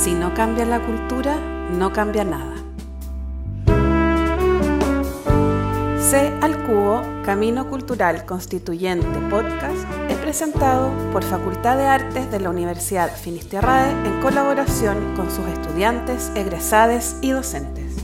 Si no cambia la cultura, no cambia nada. C al Cubo, Camino Cultural Constituyente Podcast, es presentado por Facultad de Artes de la Universidad Finisterrae en colaboración con sus estudiantes, egresades y docentes.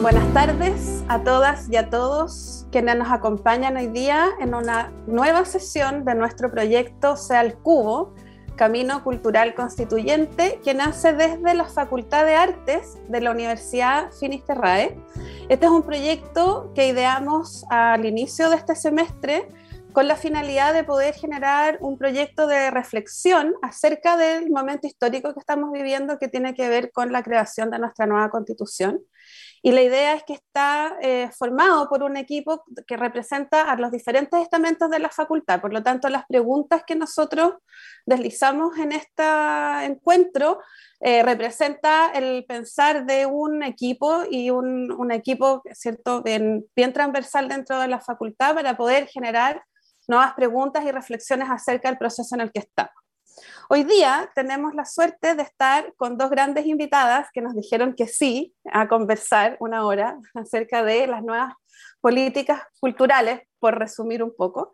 Buenas tardes a todas y a todos quienes nos acompañan hoy día en una nueva sesión de nuestro proyecto Sea el Cubo, Camino Cultural Constituyente, que nace desde la Facultad de Artes de la Universidad Finisterrae. Este es un proyecto que ideamos al inicio de este semestre con la finalidad de poder generar un proyecto de reflexión acerca del momento histórico que estamos viviendo que tiene que ver con la creación de nuestra nueva constitución. Y la idea es que está eh, formado por un equipo que representa a los diferentes estamentos de la facultad. Por lo tanto, las preguntas que nosotros deslizamos en este encuentro eh, representa el pensar de un equipo y un, equipo ¿cierto? Bien, bien transversal dentro de la facultad para poder generar nuevas preguntas y reflexiones acerca del proceso en el que estamos. Hoy día tenemos la suerte de estar con dos grandes invitadas que nos dijeron que sí a conversar una hora acerca de las nuevas políticas culturales, por resumir un poco.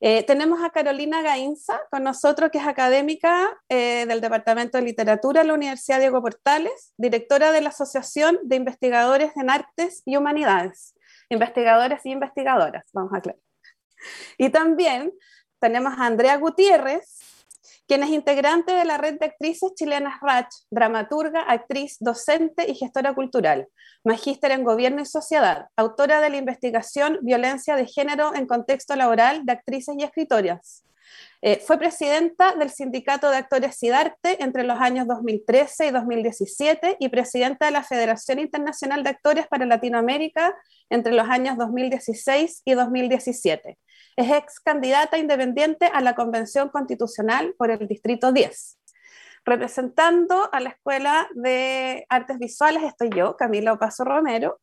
Eh, tenemos a Carolina Gainza con nosotros, que es académica eh, del Departamento de Literatura de la Universidad Diego Portales, directora de la Asociación de Investigadores en Artes y Humanidades. Investigadores y investigadoras, vamos a aclarar. Y también tenemos a Andrea Gutiérrez, quien es integrante de la red de actrices chilenas RACH, dramaturga, actriz, docente y gestora cultural, magíster en gobierno y sociedad, autora de la investigación Violencia de Género en Contexto Laboral de Actrices y Escritoras. Eh, fue presidenta del Sindicato de Actores SIDARTE entre los años 2013 y 2017 y presidenta de la Federación Internacional de Actores para Latinoamérica entre los años 2016 y 2017. Es ex candidata independiente a la Convención Constitucional por el Distrito 10. Representando a la Escuela de Artes Visuales estoy yo, Camila Opaso Romero,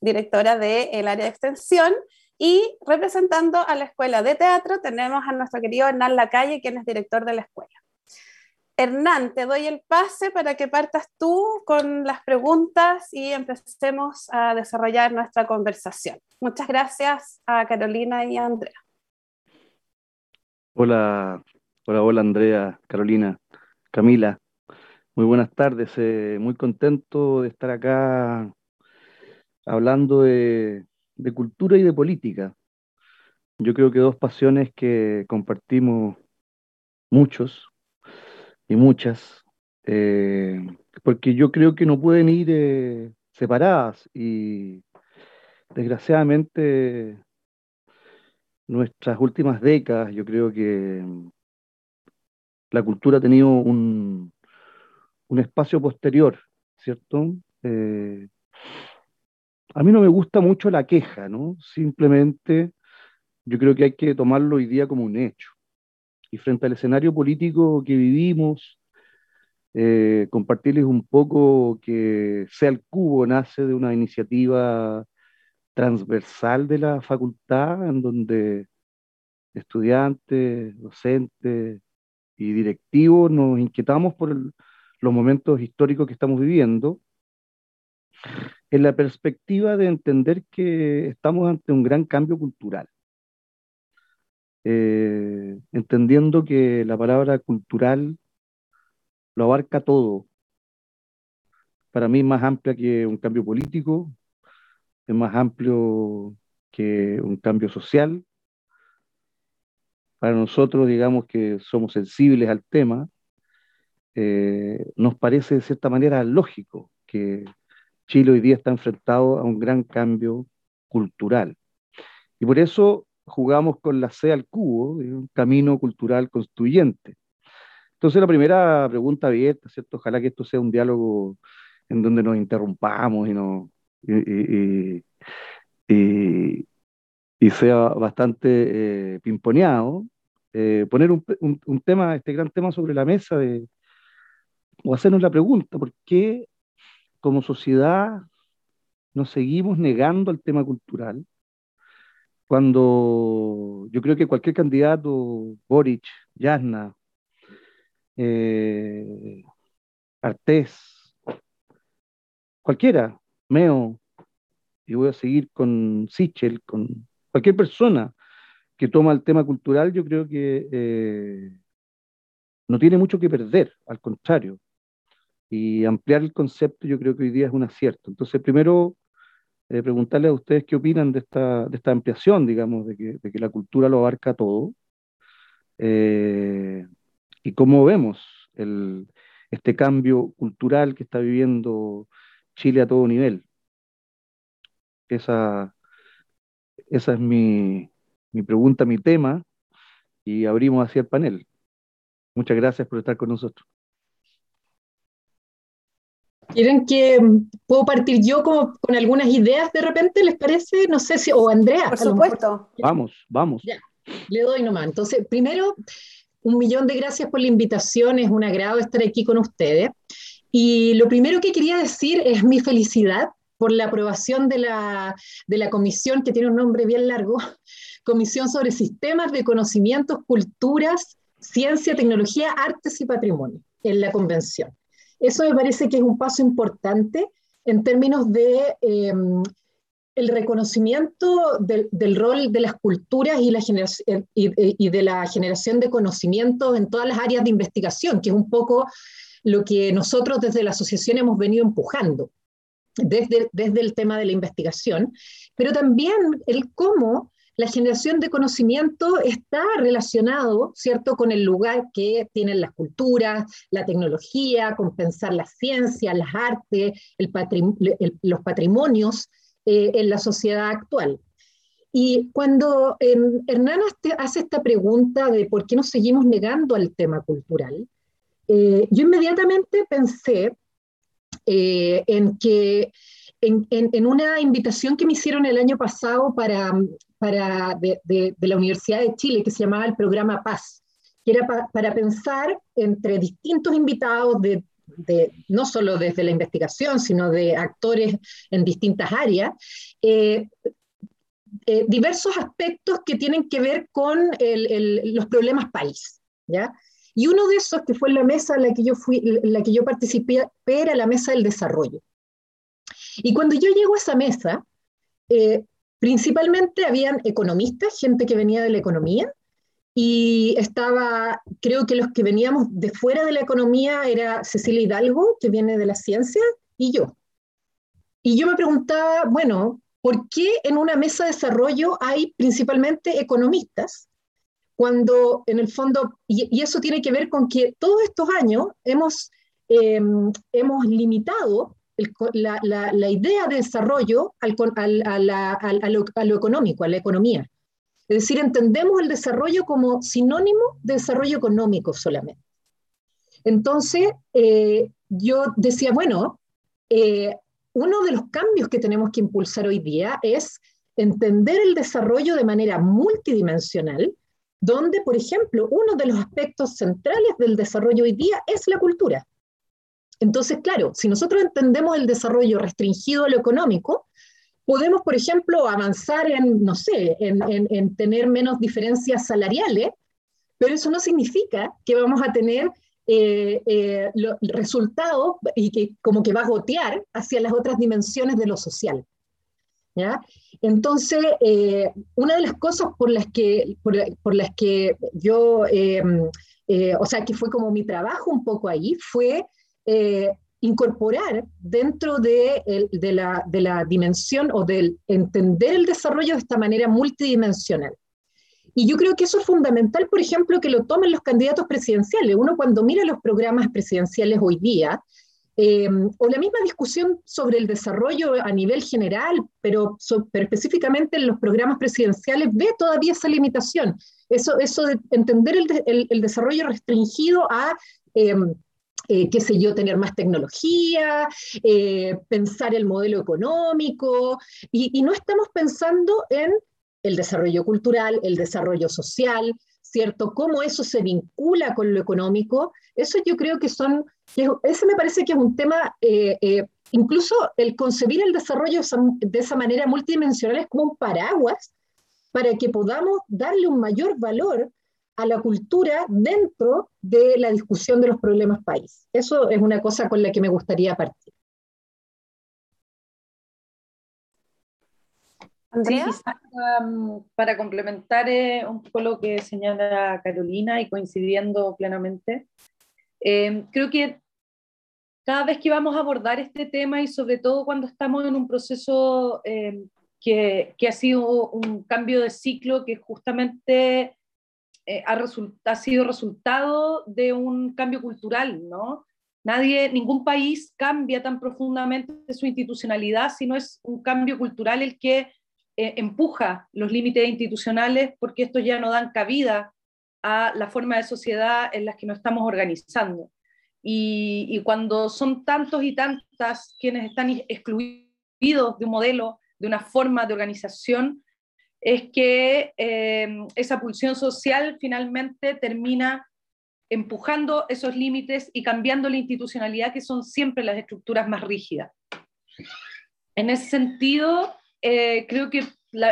directora del área de extensión, y representando a la Escuela de Teatro tenemos a nuestro querido Hernán Lacalle, quien es director de la escuela. Hernán, te doy el pase para que partas tú con las preguntas y empecemos a desarrollar nuestra conversación. Muchas gracias a Carolina y a Andrea. Hola, hola, hola Andrea, Carolina, Camila. Muy buenas tardes, eh, muy contento de estar acá hablando de, cultura y de política. Yo creo que dos pasiones que compartimos muchos y muchas, eh, porque yo creo que no pueden ir eh, separadas y desgraciadamente nuestras últimas décadas, yo creo que la cultura ha tenido un, un espacio posterior, ¿cierto? Eh, a mí no me gusta mucho la queja, ¿no? Simplemente yo creo que hay que tomarlo hoy día como un hecho. Y frente al escenario político que vivimos, eh, compartirles un poco que Sea el Cubo nace de una iniciativa transversal de la facultad, en donde estudiantes, docentes y directivos nos inquietamos por los momentos históricos que estamos viviendo, en la perspectiva de entender que estamos ante un gran cambio cultural. Eh, entendiendo que la palabra cultural lo abarca todo. Para mí más amplia que un cambio político, es más amplio que un cambio social. Para nosotros, digamos que somos sensibles al tema, eh, nos parece de cierta manera lógico que Chile hoy día está enfrentado a un gran cambio cultural. Y por eso jugamos con la C al cubo, un camino cultural constituyente. Entonces la primera pregunta abierta, ¿cierto? Ojalá que esto sea un diálogo en donde nos interrumpamos y, nos, y, y, sea bastante eh, pimponeado, eh, poner un, un, tema, este gran tema sobre la mesa de, o hacernos la pregunta, ¿por qué como sociedad nos seguimos negando al tema cultural? cuando yo creo que cualquier candidato, Boric, Yasna, eh, Artés, cualquiera, Y voy a seguir con Sichel, con cualquier persona que toma el tema cultural, yo creo que eh, no tiene mucho que perder, al contrario. Y ampliar el concepto yo creo que hoy día es un acierto. Entonces, primero, eh, preguntarle a ustedes qué opinan de esta, de esta ampliación, digamos, de que, de que la cultura lo abarca todo. Eh, y cómo vemos el, este cambio cultural que está viviendo Chile a todo nivel. Esa, esa es mi, mi pregunta, mi tema, y abrimos hacia el panel. Muchas gracias por estar con nosotros. ¿Quieren que puedo partir yo como, con algunas ideas de repente? ¿Les parece? No sé si, o Andrea. Por supuesto. Vamos, vamos. Ya, le doy nomás. Entonces, primero, un millón de gracias por la invitación. Es un agrado estar aquí con ustedes. Y lo primero que quería decir es mi felicidad por la aprobación de la, de la comisión, que tiene un nombre bien largo, Comisión sobre Sistemas de Conocimientos, Culturas, Ciencia, Tecnología, Artes y Patrimonio, en la convención. Eso me parece que es un paso importante en términos de em, el reconocimiento del, rol de las culturas y, la generación, y, de la generación de conocimientos en todas las áreas de investigación, que es un poco lo que nosotros desde la asociación hemos venido empujando desde, desde el tema de la investigación, pero también el cómo la generación de conocimiento está relacionado, ¿cierto?, con el lugar que tienen las culturas, la tecnología, con pensar la ciencia, las artes, los patrimonios eh, en la sociedad actual. Y cuando eh, Hernán hace esta pregunta de por qué nos seguimos negando al tema cultural, eh, yo inmediatamente pensé en que en, una invitación que me hicieron el año pasado para, para de, la Universidad de Chile, que se llamaba el programa Paz, que era para pensar entre distintos invitados de, no solo desde la investigación, sino de actores en distintas áreas, eh, eh, diversos aspectos que tienen que ver con los problemas país. ¿ya? Y uno de esos, que fue la mesa en la que yo, fui, la que yo participé, era la mesa del desarrollo. Y cuando yo llego a esa mesa, eh, principalmente habían economistas, gente que venía de la economía, y estaba, creo que los que veníamos de fuera de la economía era Cecilia Hidalgo, que viene de la ciencia, y yo. Y yo me preguntaba, bueno, ¿por qué en una mesa de desarrollo hay principalmente economistas? Cuando en el fondo, y, eso tiene que ver con que todos estos años hemos, eh, hemos limitado la, idea de desarrollo al, a, lo, económico, a la economía. Es decir, entendemos el desarrollo como sinónimo de desarrollo económico solamente. Entonces, eh, yo decía, bueno, eh, uno de los cambios que tenemos que impulsar hoy día es entender el desarrollo de manera multidimensional, donde, por ejemplo, uno de los aspectos centrales del desarrollo hoy día es la cultura. Entonces, claro, si nosotros entendemos el desarrollo restringido a lo económico, podemos, por ejemplo, avanzar en, no sé, en, tener menos diferencias salariales, pero eso no significa que vamos a tener eh, eh, resultados y que como que va a gotear hacia las otras dimensiones de lo social. ¿ya? Entonces, eh, una de las cosas por las que, por, las que yo, o sea, que fue como mi trabajo un poco ahí, fue eh, incorporar dentro de, la, de, la, dimensión o del entender el desarrollo de esta manera multidimensional. Y yo creo que eso es fundamental, por ejemplo, que lo tomen los candidatos presidenciales. Uno cuando mira los programas presidenciales hoy día, eh, o la misma discusión sobre el desarrollo a nivel general, pero, específicamente en los programas presidenciales, ve todavía esa limitación. Eso, eso de entender el, el, desarrollo restringido a eh, eh, qué sé yo, tener más tecnología, eh, pensar el modelo económico, y, no estamos pensando en el desarrollo cultural, el desarrollo social, ¿cierto? Cómo eso se vincula con lo económico. Eso yo creo que son, ese me parece que es un tema, eh, incluso el concebir el desarrollo de esa manera multidimensional es como un paraguas para que podamos darle un mayor valor a la cultura dentro de la discusión de los problemas país. Eso es una cosa con la que me gustaría partir. Andrea. Um, para complementar eh, un poco lo que señala Carolina y coincidiendo plenamente, eh, creo que cada vez que vamos a abordar este tema y sobre todo cuando estamos en un proceso eh, que, que, ha sido un cambio de ciclo que justamente ha, ha, sido resultado de un cambio cultural, ¿no? Nadie, ningún país cambia tan profundamente su institucionalidad si no es un cambio cultural el que eh, empuja los límites institucionales porque estos ya no dan cabida a la forma de sociedad en las que nos estamos organizando. Y, cuando son tantos y tantas quienes están excluidos de un modelo, de una forma de organización, es que eh, esa pulsión social finalmente termina empujando esos límites y cambiando la institucionalidad, que son siempre las estructuras más rígidas. En ese sentido, eh, creo que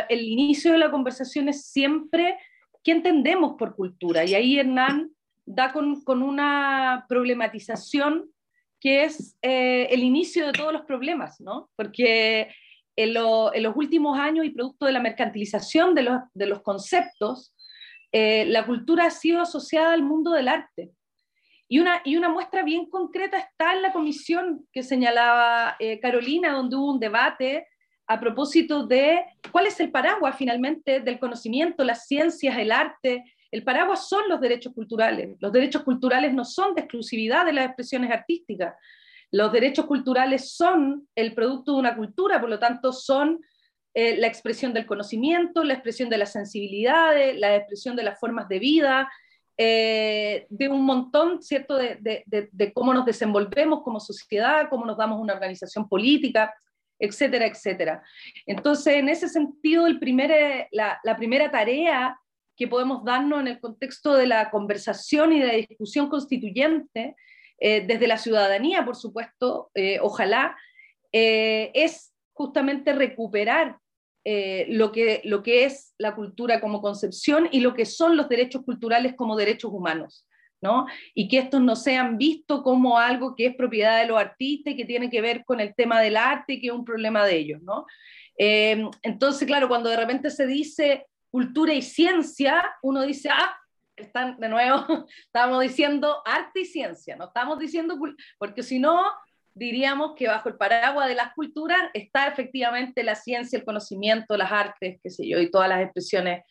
el inicio de la conversación es siempre qué entendemos por cultura. Y ahí Hernán da con, con una problematización que es eh, el inicio de todos los problemas, ¿no? Porque en, los últimos años y producto de la mercantilización de los, de los conceptos, eh, la cultura ha sido asociada al mundo del arte. Y una, y una muestra bien concreta está en la comisión que señalaba Carolina, donde hubo un debate a propósito de cuál es el paraguas finalmente del conocimiento, las ciencias, el arte. El paraguas son los derechos culturales. Los derechos culturales no son de exclusividad de las expresiones artísticas. Los derechos culturales son el producto de una cultura, por lo tanto son eh, la expresión del conocimiento, la expresión de las sensibilidades, la expresión de las formas de vida, eh, de un montón, ¿cierto?, de, de, cómo nos desenvolvemos como sociedad, cómo nos damos una organización política etcétera, etcétera. Entonces, en ese sentido, el primer, eh, la, primera tarea que podemos darnos en el contexto de la conversación y de la discusión constituyente, eh, desde la ciudadanía, por supuesto, eh, ojalá, es justamente recuperar lo, que, lo que es la cultura como concepción y lo que son los derechos culturales como derechos humanos. Y que estos no sean vistos como algo que es propiedad de los artistas y que tiene que ver con el tema del arte y que es un problema de ellos, ¿no? Eh, entonces, claro, cuando de repente se dice cultura y ciencia, uno dice, ah, están de nuevo, estamos diciendo arte y ciencia, no estamos diciendo, porque si no, diríamos que bajo el paraguas de las culturas está efectivamente la ciencia, el conocimiento, las artes, qué sé yo, y todas las expresiones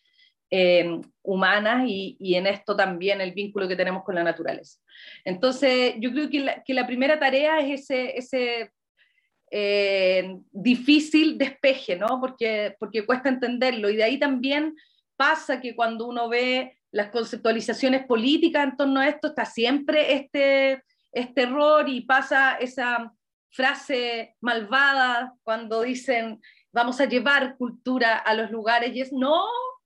eh, humanas y, en esto también el vínculo que tenemos con la naturaleza. Entonces, yo creo que la, primera tarea es ese, ese eh, difícil despeje, ¿no? Porque, porque cuesta entenderlo. Y de ahí también pasa que cuando uno ve las conceptualizaciones políticas en torno a esto, está siempre este, este error y pasa esa frase malvada cuando dicen vamos a llevar cultura a los lugares y es no,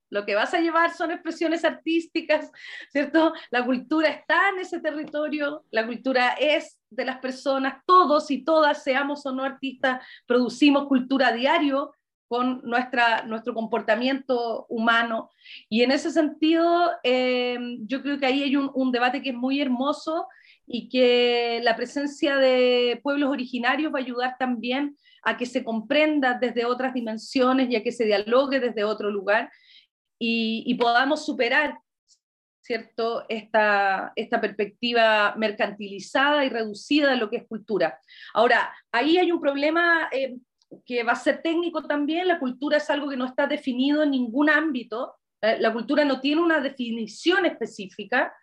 lo que vas a llevar son expresiones artísticas, ¿cierto? La cultura está en ese territorio, la cultura es de las personas, todos y todas, seamos o no artistas, producimos cultura a diario con nuestra, nuestro comportamiento humano. Y en ese sentido, eh, yo creo que ahí hay un, un debate que es muy hermoso y que la presencia de pueblos originarios va a ayudar también a que se comprenda desde otras dimensiones y a que se dialogue desde otro lugar y, podamos superar ¿cierto? Esta, esta perspectiva mercantilizada y reducida de lo que es cultura. Ahora, ahí hay un problema eh, que va a ser técnico también, la cultura es algo que no está definido en ningún ámbito, eh, la cultura no tiene una definición específica,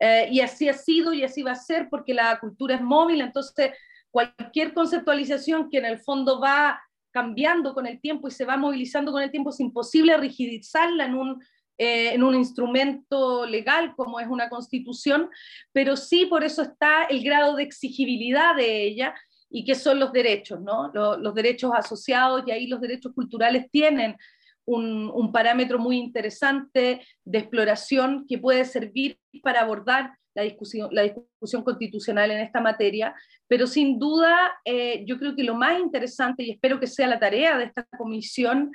eh, y así ha sido y así va a ser porque la cultura es móvil, entonces cualquier conceptualización que en el fondo va cambiando con el tiempo y se va movilizando con el tiempo, es imposible rigidizarla en un, eh, en un instrumento legal como es una constitución, pero sí por eso está el grado de exigibilidad de ella y que son los derechos, ¿no? Los, los derechos asociados y ahí los derechos culturales tienen un, un, parámetro muy interesante de exploración que puede servir para abordar la discusión, la discusión constitucional en esta materia, pero sin duda eh, yo creo que lo más interesante, y espero que sea la tarea de esta comisión,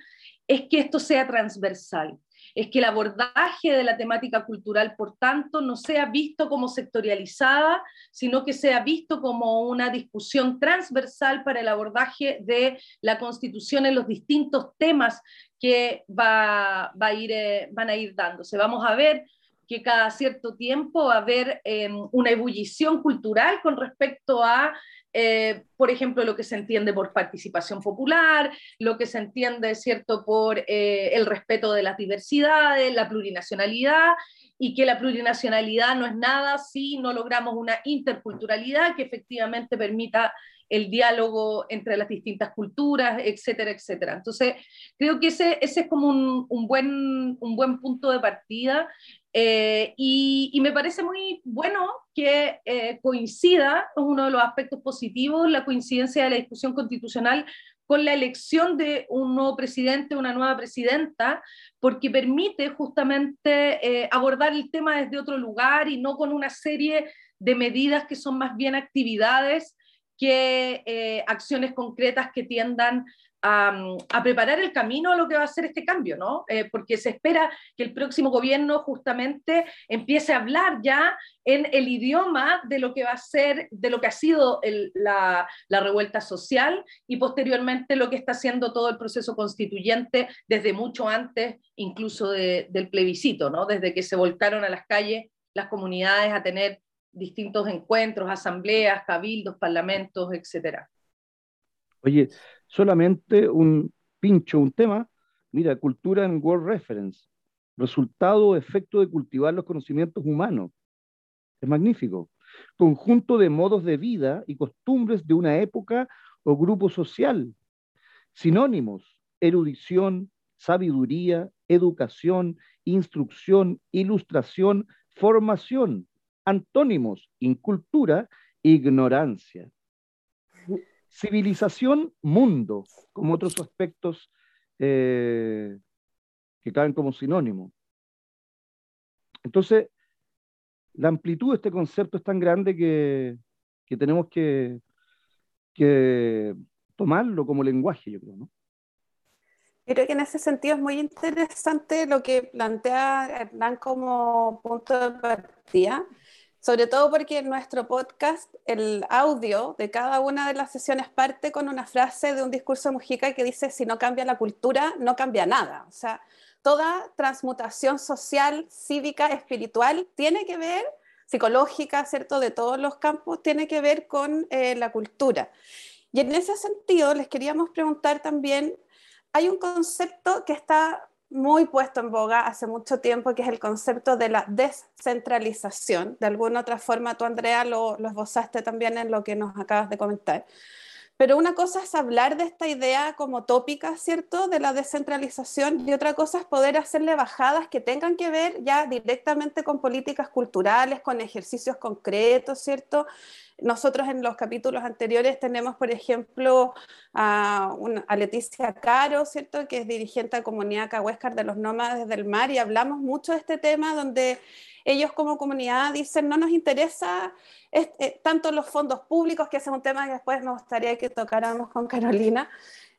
es que esto sea transversal, es que el abordaje de la temática cultural, por tanto, no sea visto como sectorializada, sino que sea visto como una discusión transversal para el abordaje de la Constitución en los distintos temas que va, va a ir, eh, van a ir dándose. Vamos a ver que cada cierto tiempo va a haber em, una ebullición cultural con respecto a, eh, por ejemplo, lo que se entiende por participación popular, lo que se entiende, ¿cierto?, por eh, el respeto de las diversidades, la plurinacionalidad, y que la plurinacionalidad no es nada si no logramos una interculturalidad que efectivamente permita el diálogo entre las distintas culturas, etcétera, etcétera. Entonces, creo que ese, ese es como un, un, buen, un buen punto de partida eh, y, me parece muy bueno que eh, coincida, es uno de los aspectos positivos, la coincidencia de la discusión constitucional con la elección de un nuevo presidente, una nueva presidenta, porque permite justamente eh, abordar el tema desde otro lugar y no con una serie de medidas que son más bien actividades que acciones concretas que tiendan a, preparar el camino a lo que va a ser este cambio, ¿no? Eh, porque se espera que el próximo gobierno justamente empiece a hablar ya en el idioma de lo que va a ser, de lo que ha sido la, revuelta social y posteriormente lo que está haciendo todo el proceso constituyente desde mucho antes, incluso del plebiscito, ¿no? Desde que se volcaron a las calles las comunidades a tener distintos encuentros, asambleas, cabildos, parlamentos, etcétera. Oye, solamente un pincho, un tema, mira, cultura en World Reference, resultado o efecto de cultivar los conocimientos humanos. Es magnífico. Conjunto de modos de vida y costumbres de una época o grupo social. Sinónimos, erudición, sabiduría, educación, instrucción, ilustración, formación, Antónimos, incultura, ignorancia. Civilización, mundo, como otros aspectos eh, que caben como sinónimo. Entonces, la amplitud de este concepto es tan grande que, tenemos que, que, tomarlo como lenguaje, yo creo, ¿no? Creo que en ese sentido es muy interesante lo que plantea Hernán como punto de partida, sobre todo porque en nuestro podcast el audio de cada una de las sesiones parte con una frase de un discurso de Mujica que dice, si no cambia la cultura, no cambia nada. O sea, toda transmutación social, cívica, espiritual tiene que ver, psicológica, ¿cierto? De todos los campos, tiene que ver con eh, la cultura. Y en ese sentido, les queríamos preguntar también, hay un concepto que está muy puesto en boga hace mucho tiempo, que es el concepto de la descentralización. De alguna otra forma, tú, Andrea, lo, lo esbozaste también en lo que nos acabas de comentar. Pero una cosa es hablar de esta idea como tópica, ¿cierto? De la descentralización y otra cosa es poder hacerle bajadas que tengan que ver ya directamente con políticas culturales, con ejercicios concretos, ¿cierto? Nosotros en los capítulos anteriores tenemos, por ejemplo, a, a Leticia Caro, ¿cierto? Que es dirigente de comunidad Cahuéscar de los Nómades del Mar y hablamos mucho de este tema donde ellos como comunidad dicen, no nos interesa eh, tanto los fondos públicos, que es un tema que después nos gustaría que tocáramos con Carolina,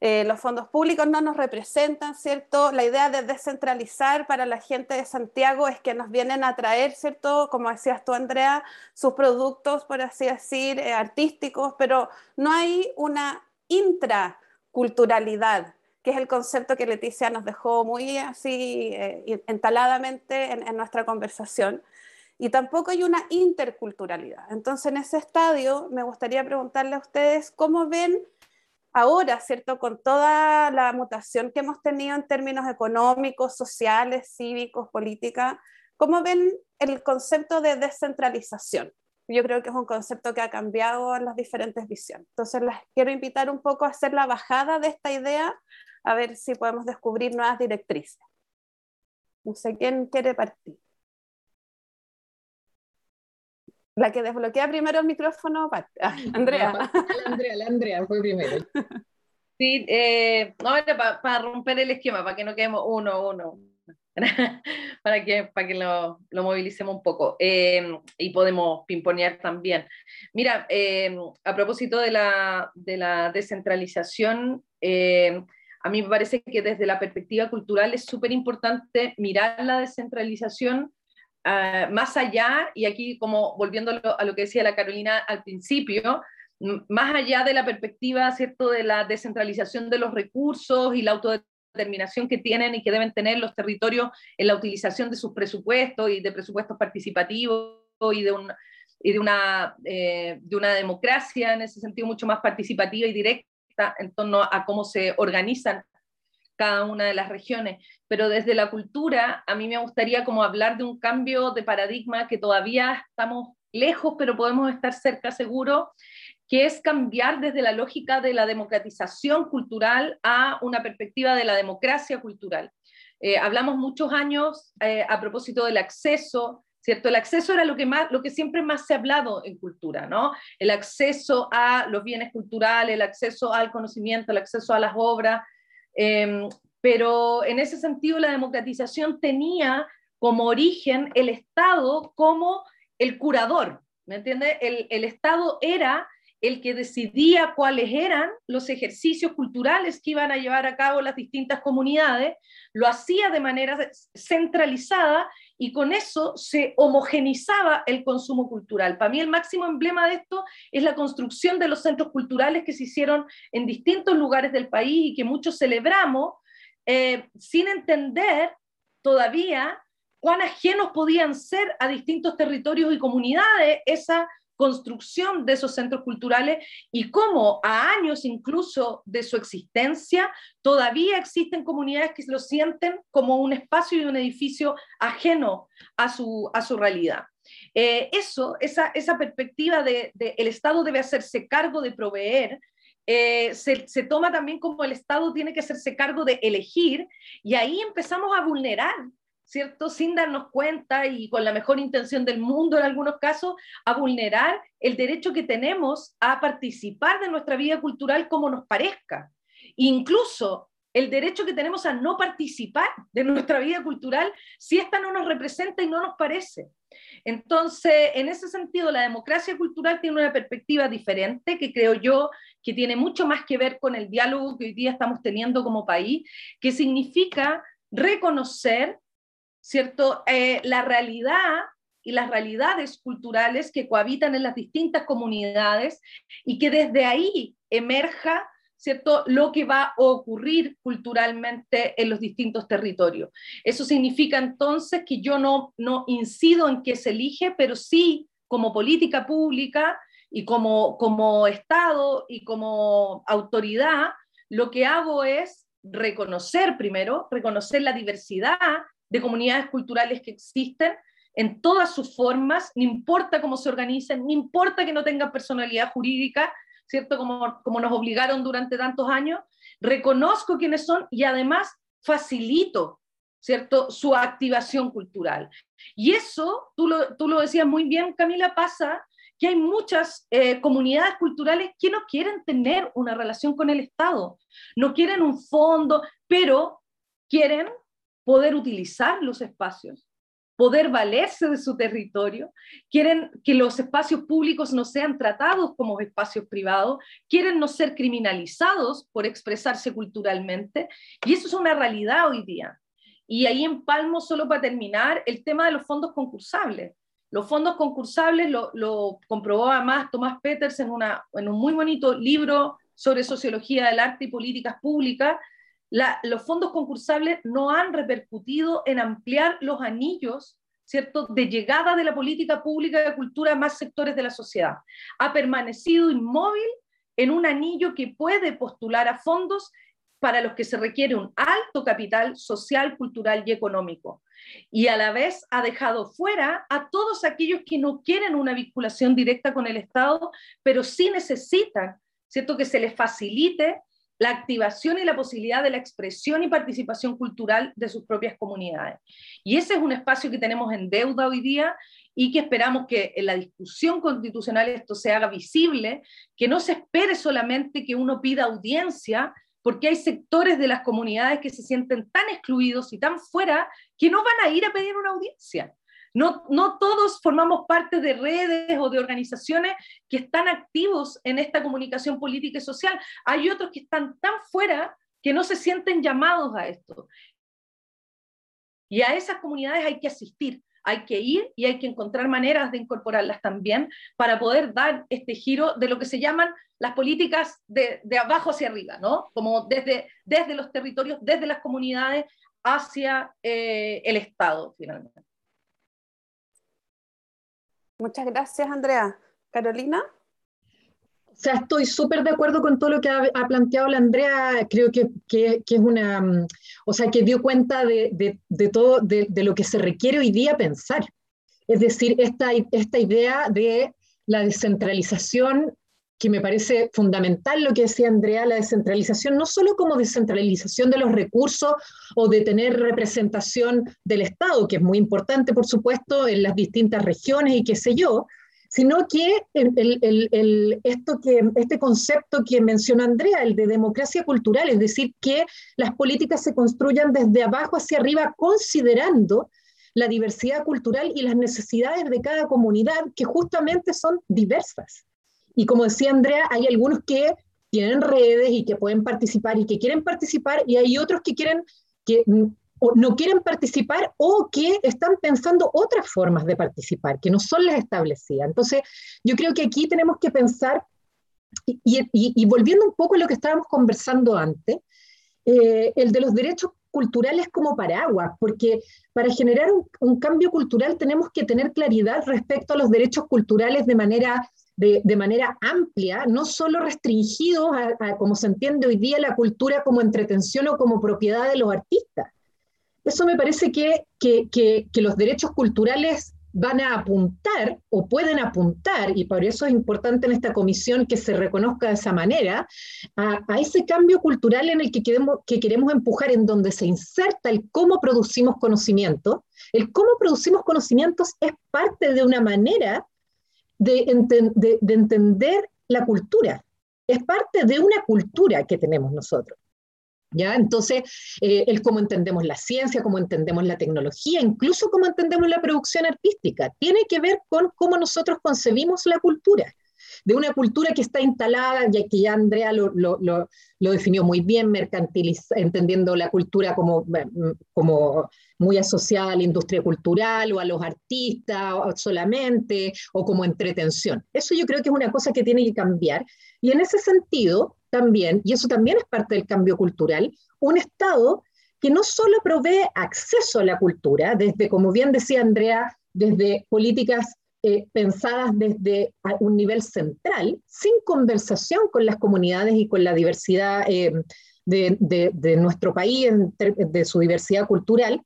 eh, los fondos públicos no nos representan, ¿cierto? La idea de descentralizar para la gente de Santiago es que nos vienen a traer, ¿cierto? Como decías tú, Andrea, sus productos, por así decir, eh, artísticos, pero no hay una intraculturalidad, que es el concepto que Leticia nos dejó muy así eh, entaladamente en, nuestra conversación. Y tampoco hay una interculturalidad. Entonces, en ese estadio, me gustaría preguntarle a ustedes cómo ven ahora, ¿cierto? Con toda la mutación que hemos tenido en términos económicos, sociales, cívicos, política, ¿cómo ven el concepto de descentralización? Yo creo que es un concepto que ha cambiado en las diferentes visiones. Entonces, las quiero invitar un poco a hacer la bajada de esta idea a ver si podemos descubrir nuevas directrices. No sé quién quiere partir. La que desbloquea primero el micrófono, ah, Andrea. La, Andrea, la Andrea fue primero. Sí, eh, no, para romper el esquema, para que no quedemos uno, uno, para que, para que lo, lo movilicemos un poco eh, y podemos pimponear también. Mira, eh, a propósito de la, de la descentralización, A mí me parece que desde la perspectiva cultural es súper importante mirar la descentralización ah, más allá, y aquí como volviendo a lo, que decía la Carolina al principio, más allá de la perspectiva, ¿cierto?, de la descentralización de los recursos y la autodeterminación que tienen y que deben tener los territorios en la utilización de sus presupuestos y de presupuestos participativos y de, un, y de, una, eh, de una democracia en ese sentido mucho más participativa y directa en torno a cómo se organizan cada una de las regiones, pero desde la cultura a mí me gustaría como hablar de un cambio de paradigma que todavía estamos lejos, pero podemos estar cerca seguro, que es cambiar desde la lógica de la democratización cultural a una perspectiva de la democracia cultural. Eh, hablamos muchos años eh, a propósito del acceso, ¿cierto? El acceso era lo que, más, lo que siempre más se ha hablado en cultura, ¿no? El acceso a los bienes culturales, el acceso al conocimiento, el acceso a las obras, em, pero en ese sentido la democratización tenía como origen el Estado como el curador, ¿me entiende? El, el Estado era el que decidía cuáles eran los ejercicios culturales que iban a llevar a cabo las distintas comunidades, lo hacía de manera centralizada y con eso se homogenizaba el consumo cultural. Para mí el máximo emblema de esto es la construcción de los centros culturales que se hicieron en distintos lugares del país y que muchos celebramos eh, sin entender todavía cuán ajenos podían ser a distintos territorios y comunidades esa construcción de esos centros culturales y cómo a años incluso de su existencia todavía existen comunidades que lo sienten como un espacio y un edificio ajeno a su, a su realidad. Eh, eso, esa, esa perspectiva de, el Estado debe hacerse cargo de proveer, eh, se, se, toma también como el Estado tiene que hacerse cargo de elegir y ahí empezamos a vulnerar ¿cierto? Sin darnos cuenta y con la mejor intención del mundo en algunos casos, a vulnerar el derecho que tenemos a participar de nuestra vida cultural como nos parezca. Incluso el derecho que tenemos a no participar de nuestra vida cultural si esta no nos representa y no nos parece. Entonces, en ese sentido, la democracia cultural tiene una perspectiva diferente que creo yo que tiene mucho más que ver con el diálogo que hoy día estamos teniendo como país, que significa reconocer ¿cierto? Eh, la realidad y las realidades culturales que cohabitan en las distintas comunidades y que desde ahí emerja ¿cierto? lo que va a ocurrir culturalmente en los distintos territorios. Eso significa entonces que yo no, no incido en qué se elige, pero sí como política pública y como, como Estado y como autoridad, lo que hago es reconocer primero, reconocer la diversidad de comunidades culturales que existen en todas sus formas, no importa cómo se organicen, no importa que no tengan personalidad jurídica, ¿cierto? Como, como nos obligaron durante tantos años, reconozco quiénes son y además facilito, ¿cierto? Su activación cultural. Y eso, tú lo, tú lo decías muy bien, Camila, pasa que hay muchas eh, comunidades culturales que no quieren tener una relación con el Estado, no quieren un fondo, pero quieren poder utilizar los espacios, poder valerse de su territorio, quieren que los espacios públicos no sean tratados como espacios privados, quieren no ser criminalizados por expresarse culturalmente, y eso es una realidad hoy día. Y ahí empalmo, solo para terminar, el tema de los fondos concursables. Los fondos concursables lo, lo comprobó además Tomás Peters en, en un muy bonito libro sobre sociología del arte y políticas públicas, los fondos concursables no han repercutido en ampliar los anillos ¿cierto? de llegada de la política pública de cultura a más sectores de la sociedad. Ha permanecido inmóvil en un anillo que puede postular a fondos para los que se requiere un alto capital social, cultural y económico. Y a la vez ha dejado fuera a todos aquellos que no quieren una vinculación directa con el Estado, pero sí necesitan, ¿cierto?, que se les facilite la activación y la posibilidad de la expresión y participación cultural de sus propias comunidades. Y ese es un espacio que tenemos en deuda hoy día y que esperamos que en la discusión constitucional esto se haga visible, que no se espere solamente que uno pida audiencia, porque hay sectores de las comunidades que se sienten tan excluidos y tan fuera que no van a ir a pedir una audiencia. No, todos formamos parte de redes o de organizaciones que están activos en esta comunicación política y social. Hay otros que están tan fuera que no se sienten llamados a esto. Y a esas comunidades hay que asistir, hay que ir y hay que encontrar maneras de incorporarlas también para poder dar este giro de lo que se llaman las políticas de, abajo hacia arriba, ¿no? Como desde, desde los territorios, desde las comunidades hacia eh, el Estado, finalmente. Muchas gracias, Andrea. Carolina. O sea, estoy súper de acuerdo con todo lo que ha, planteado la Andrea. Creo que, que, es una, mm, o sea, que dio cuenta de, de, todo, de, de, lo que se requiere hoy día pensar. Es decir, esta, esta idea de la descentralización, que me parece fundamental lo que decía Andrea, la descentralización, no solo como descentralización de los recursos o de tener representación del Estado, que es muy importante, por supuesto, en las distintas regiones y qué sé yo, sino que, esto que este concepto que menciona Andrea, el de democracia cultural, es decir, que las políticas se construyan desde abajo hacia arriba, considerando la diversidad cultural y las necesidades de cada comunidad, que justamente son diversas. Y como decía Andrea, hay algunos que tienen redes y que pueden participar y que quieren participar, y hay otros que quieren que no quieren participar o que están pensando otras formas de participar, que no son las establecidas. Entonces, yo creo que aquí tenemos que pensar, y, volviendo un poco a lo que estábamos conversando antes, eh, el de los derechos culturales como paraguas, porque para generar un, cambio cultural tenemos que tener claridad respecto a los derechos culturales de manera, de, manera amplia, no solo restringidos a, como se entiende hoy día, la cultura como entretención o como propiedad de los artistas eso me parece que, los derechos culturales van a apuntar o pueden apuntar, y por eso es importante en esta comisión que se reconozca de esa manera, a, ese cambio cultural en el que queremos, que queremos empujar, en donde se inserta el cómo producimos conocimiento. El cómo producimos conocimientos es parte de una manera de entender la cultura, es parte de una cultura que tenemos nosotros. ¿Ya? Entonces, eh, el cómo entendemos la ciencia, cómo entendemos la tecnología, incluso cómo entendemos la producción artística, tiene que ver con cómo nosotros concebimos la cultura, de una cultura que está instalada, ya que Andrea lo, lo, lo, definió muy bien, entendiendo la cultura como, como muy asociada a la industria cultural o a los artistas solamente, o como entretención. Eso yo creo que es una cosa que tiene que cambiar. Y en ese sentido, también, y eso también es parte del cambio cultural, un Estado que no solo provee acceso a la cultura, desde, como bien decía Andrea, desde políticas eh, pensadas desde un nivel central, sin conversación con las comunidades y con la diversidad eh, de, nuestro país, de su diversidad cultural,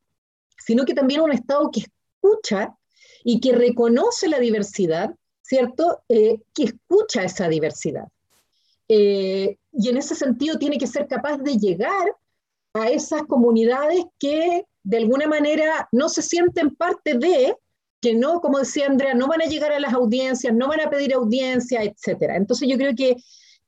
sino que también un Estado que escucha y que reconoce la diversidad, ¿cierto? Eh, que escucha esa diversidad. Y en ese sentido tiene que ser capaz de llegar a esas comunidades que de alguna manera no se sienten parte de, que no, como decía Andrea, no van a llegar a las audiencias, no van a pedir audiencia, etc. Entonces yo creo que,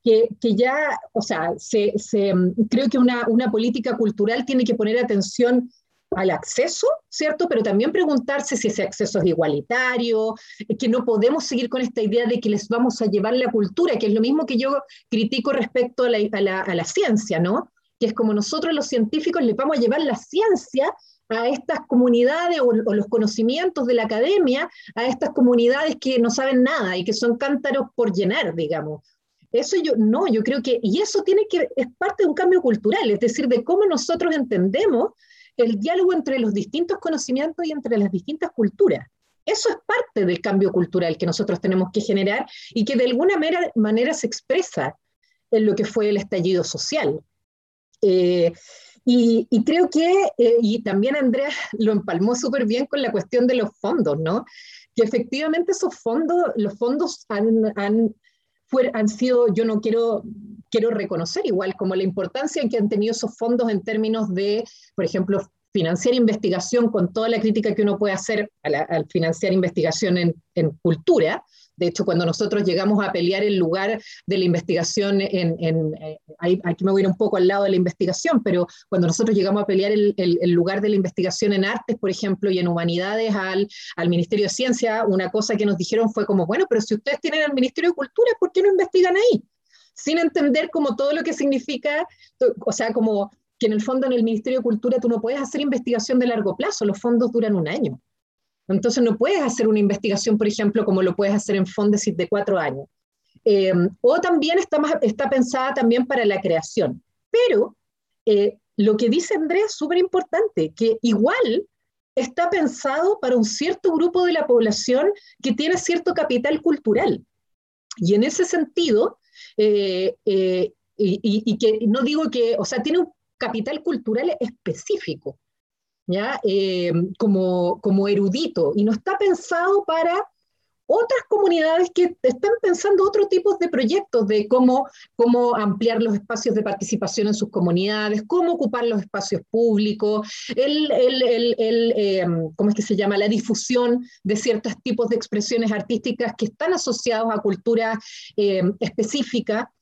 que, ya, o sea, se, se, creo que una, una política cultural tiene que poner atención al acceso, ¿cierto? Pero también preguntarse si ese acceso es igualitario, que no podemos seguir con esta idea de que les vamos a llevar la cultura, que es lo mismo que yo critico respecto a la, ciencia, ¿no? Que es como nosotros los científicos les vamos a llevar la ciencia a estas comunidades o, los conocimientos de la academia, a estas comunidades que no saben nada y que son cántaros por llenar, digamos. Eso yo, no, yo creo que, y eso tiene que, es parte de un cambio cultural, es decir, de cómo nosotros entendemos el diálogo entre los distintos conocimientos y entre las distintas culturas. Eso es parte del cambio cultural que nosotros tenemos que generar y que de alguna manera, se expresa en lo que fue el estallido social. Eh, y, creo que, eh, y también Andrea lo empalmó súper bien con la cuestión de los fondos, ¿no? Que efectivamente esos fondos, los fondos han, han, han sido, yo no quiero quiero reconocer igual como la importancia que han tenido esos fondos en términos de, por ejemplo, financiar investigación con toda la crítica que uno puede hacer al, financiar investigación en, en, cultura. De hecho, cuando nosotros llegamos a pelear el lugar de la investigación, en, eh, aquí me voy a ir un poco al lado de la investigación, pero cuando nosotros llegamos a pelear el, el, el lugar de la investigación en artes, por ejemplo, y en humanidades al, al, Ministerio de Ciencia, una cosa que nos dijeron fue como, bueno, pero si ustedes tienen el Ministerio de Cultura, ¿por qué no investigan ahí? sin entender como todo lo que significa, o sea, como que en el fondo en el Ministerio de Cultura tú no puedes hacer investigación de largo plazo, los fondos duran un año. Entonces no puedes hacer una investigación, por ejemplo, como lo puedes hacer en Fondesit de cuatro años. Eh, o también está, pensada también para la creación. Pero eh, lo que dice Andrea es súper importante, que igual está pensado para un cierto grupo de la población que tiene cierto capital cultural. Y en ese sentido, eh, y, y, que no digo que, o sea, tiene un capital cultural específico. Eh, como, como erudito y no está pensado para otras comunidades que están pensando otro tipo de proyectos de cómo, cómo ampliar los espacios de participación en sus comunidades, cómo ocupar los espacios públicos, el, el, el, eh, ¿cómo es que se llama? La difusión de ciertos tipos de expresiones artísticas que están asociados a cultura eh, específica.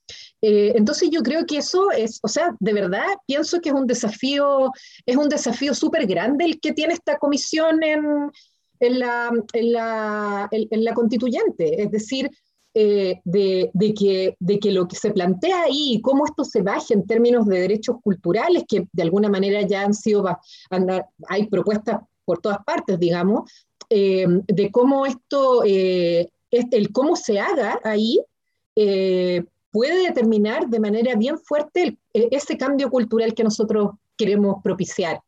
Eh, entonces yo creo que eso es, o sea, de verdad pienso que es un desafío, es un desafío súper grande el que tiene esta comisión en, en, la, en, la, en, la, constituyente, es decir, eh, de, de, que, de que lo que se plantea ahí, cómo esto se baje en términos de derechos culturales, que de alguna manera ya han sido, hay propuestas por todas partes, digamos, eh, de cómo esto, el cómo se haga ahí, puede determinar de manera bien fuerte e, ese cambio cultural que nosotros queremos propiciar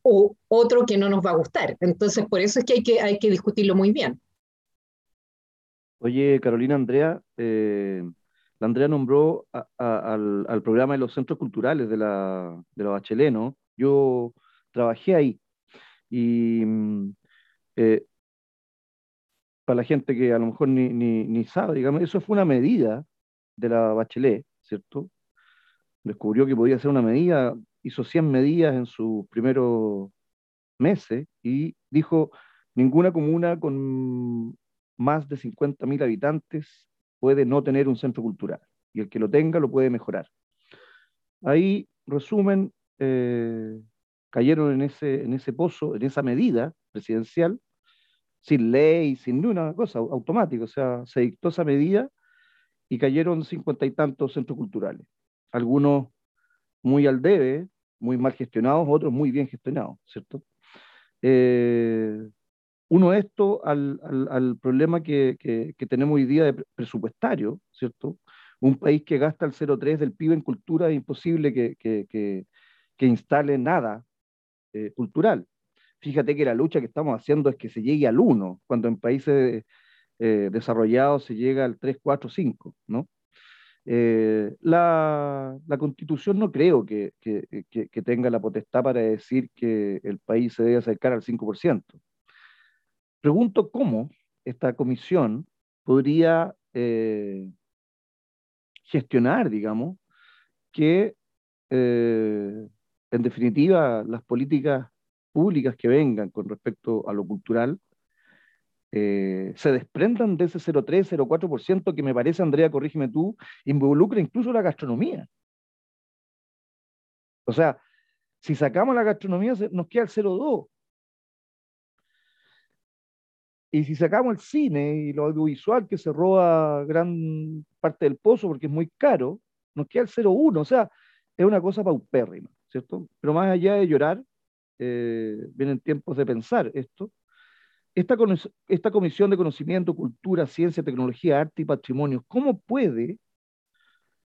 o otro que no nos va a gustar. Entonces, por eso es que hay que, hay que discutirlo muy bien. Oye, Carolina Andrea, eh, la Andrea nombró al, programa de los centros culturales de la, de la Bachelet, ¿no? Yo trabajé ahí y mm, eh, para la gente que a lo mejor ni, ni, ni sabe, digamos, eso fue una medida de la Bachelet, ¿cierto? Descubrió que podía hacer una medida, hizo 100 medidas en sus primeros meses y dijo, ninguna comuna con más de 50.000 habitantes puede no tener un centro cultural y el que lo tenga lo puede mejorar. Ahí, resumen, eh, cayeron en ese, en ese pozo, en esa medida presidencial, sin ley, sin ninguna cosa, automático. O sea, se dictó esa medida y cayeron cincuenta y tantos centros culturales, algunos muy al debe, muy mal gestionados, otros muy bien gestionados, ¿cierto? Eh, uno esto al, al, problema que, que, tenemos hoy día de presupuestario, ¿cierto? Un país que gasta el 0,3 del PIB en cultura es imposible que, que instale nada eh, cultural. Fíjate que la lucha que estamos haciendo es que se llegue al 1, cuando en países eh, desarrollado se llega al 3, 4, 5, ¿no? Eh, la, la, constitución no creo que, que, tenga la potestad para decir que el país se debe acercar al 5%. Pregunto cómo esta comisión podría eh, gestionar, digamos, que en definitiva las políticas públicas que vengan con respecto a lo cultural eh, se desprendan de ese 0,3, 0,4% que me parece, Andrea, corrígeme tú, involucra incluso la gastronomía. O sea, si sacamos la gastronomía nos queda el 0,2. Y si sacamos el cine y lo audiovisual que se roba gran parte del pozo porque es muy caro, nos queda el 0,1. O sea, es una cosa paupérrima, ¿cierto? Pero más allá de llorar, eh, vienen tiempos de pensar esto esta, esta Comisión de Conocimiento, Cultura, Ciencia, Tecnología, Arte y Patrimonio, ¿cómo puede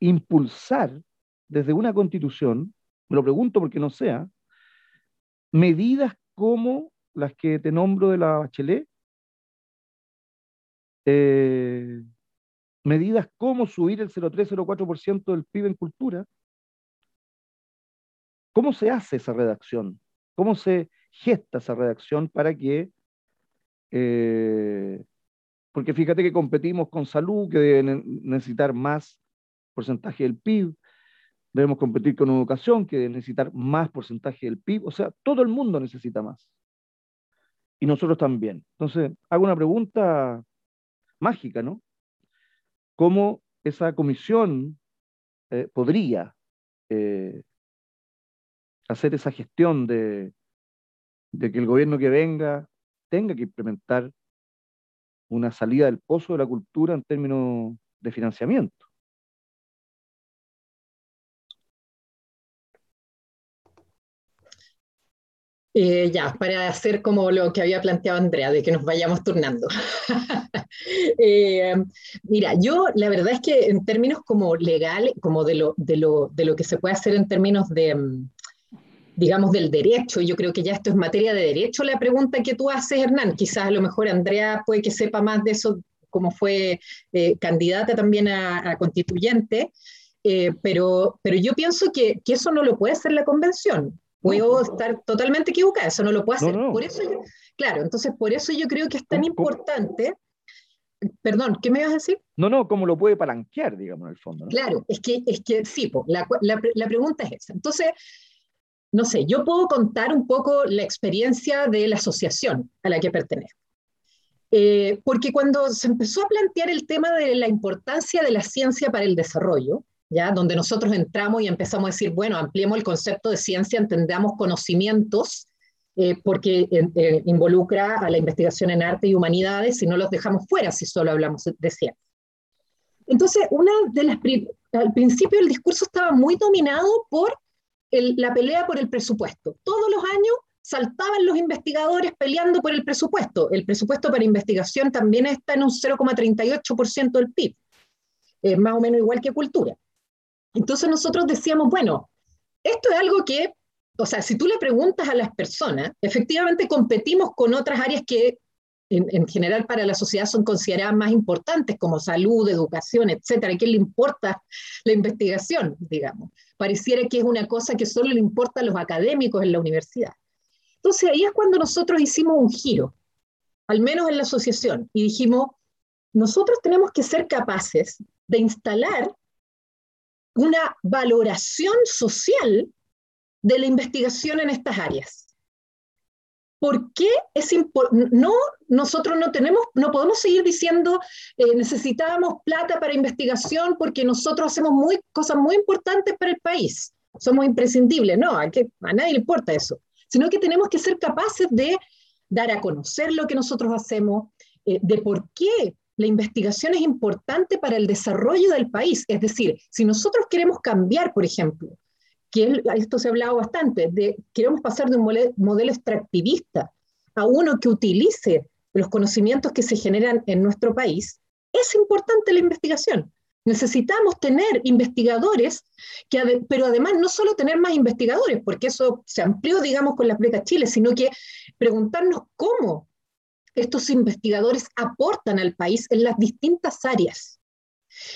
impulsar desde una constitución, me lo pregunto porque no sea, medidas como las que te nombro de la Bachelet, eh, medidas como subir el 0,3-0,4% del PIB en cultura. ¿Cómo se hace esa redacción? ¿Cómo se gesta esa redacción para que eh, porque fíjate que competimos con salud, que debe necesitar más porcentaje del PIB, debemos competir con educación, que debe necesitar más porcentaje del PIB, o sea, todo el mundo necesita más. Y nosotros también. Entonces, hago una pregunta mágica, ¿no? ¿Cómo esa comisión eh, podría eh, hacer esa gestión de que el gobierno que venga tenga que implementar una salida del pozo de la cultura en términos de financiamiento. Eh, ya, para hacer como lo que había planteado Andrea, de que nos vayamos turnando. Eh, mira, yo la verdad es que en términos como legal, como de lo, de lo, de lo que se puede hacer en términos de, mm, digamos, del derecho, yo creo que ya esto es materia de derecho, la pregunta que tú haces, Hernán, quizás a lo mejor Andrea puede que sepa más de eso, como fue eh, candidata también a, constituyente, pero, pero yo pienso que, que eso no lo puede hacer la convención Puedo estar totalmente equivocada, eso no lo puedo hacer. Por eso claro, entonces por eso yo creo que es tan importante. Perdón, ¿qué me ibas a decir? No, no, ¿cómo lo puede palanquear, digamos, en el fondo? Claro, es que, es que sí, la, la, la, pregunta es esa. Entonces, no sé, yo puedo contar un poco la experiencia de la asociación a la que pertenezco. Eh, porque cuando se empezó a plantear el tema de la importancia de la ciencia para el desarrollo, ¿ya? donde nosotros entramos y empezamos a decir, bueno, ampliemos el concepto de ciencia, entendamos conocimientos, eh, porque eh, involucra a la investigación en arte y humanidades, y no los dejamos fuera si solo hablamos de ciencia. Entonces, una de las al principio el discurso estaba muy dominado por la pelea por el presupuesto. Todos los años saltaban los investigadores peleando por el presupuesto. El presupuesto para investigación también está en un 0,38% del PIB, más o menos igual que cultura. Entonces nosotros decíamos, bueno, esto es algo que, o sea, si tú le preguntas a las personas, efectivamente competimos con otras áreas que en, general para la sociedad son consideradas más importantes, como salud, educación, etcétera. ¿A quién le importa la investigación, digamos? Pareciera que es una cosa que solo le importa a los académicos en la universidad. Entonces ahí es cuando nosotros hicimos un giro, al menos en la asociación, y dijimos, nosotros tenemos que ser capaces de instalar una valoración social de la investigación en estas áreas. ¿Por qué es? No, nosotros no tenemos, no podemos seguir diciendo eh, necesitábamos plata para investigación porque nosotros hacemos muy, cosas muy importantes para el país. Somos imprescindibles. No, a nadie le importa eso. Sino que tenemos que ser capaces de dar a conocer lo que nosotros hacemos, eh, de por qué la investigación es importante para el desarrollo del país. Es decir, si nosotros queremos cambiar, por ejemplo, que esto se ha hablado bastante, de queremos pasar de un modelo extractivista a uno que utilice los conocimientos que se generan en nuestro país, es importante la investigación. Necesitamos tener investigadores, pero además no solo tener más investigadores, porque eso se amplió, digamos, con la Beca Chile, sino que preguntarnos cómo estos investigadores aportan al país en las distintas áreas.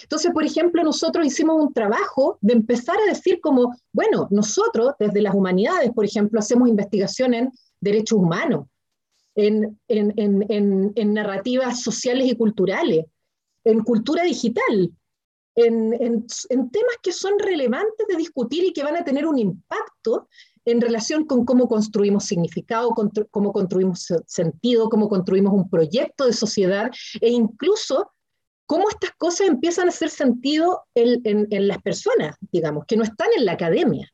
Entonces, por ejemplo, nosotros hicimos un trabajo de empezar a decir como, bueno, nosotros desde las humanidades, por ejemplo, hacemos investigación en derechos humanos, en, narrativas sociales y culturales, en cultura digital, en, temas que son relevantes de discutir y que van a tener un impacto en relación con cómo construimos significado, cómo construimos sentido, cómo construimos un proyecto de sociedad e incluso cómo estas cosas empiezan a hacer sentido en, las personas, digamos, que no están en la academia.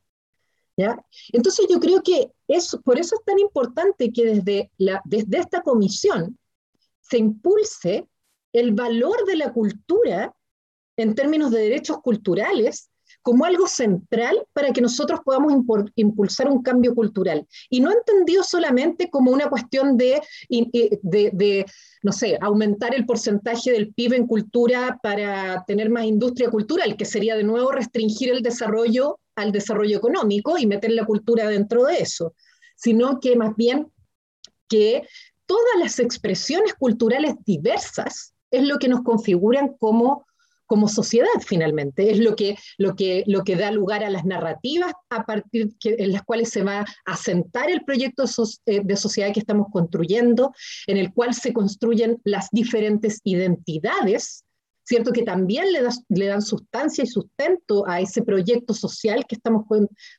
¿ya? Entonces yo creo que es, por eso es tan importante que desde, la, desde esta comisión se impulse el valor de la cultura en términos de derechos culturales como algo central para que nosotros podamos impulsar un cambio cultural. Y no entendido solamente como una cuestión de, no sé, aumentar el porcentaje del PIB en cultura para tener más industria cultural, que sería de nuevo restringir el desarrollo al desarrollo económico y meter la cultura dentro de eso, sino que más bien que todas las expresiones culturales diversas es lo que nos configuran como como sociedad finalmente. Es lo que, lo, que, lo que da lugar a las narrativas a partir en las cuales se va a sentar el proyecto eh, de sociedad que estamos construyendo, en el cual se construyen las diferentes identidades, ¿cierto? Que también le, le dan sustancia y sustento a ese proyecto social que estamos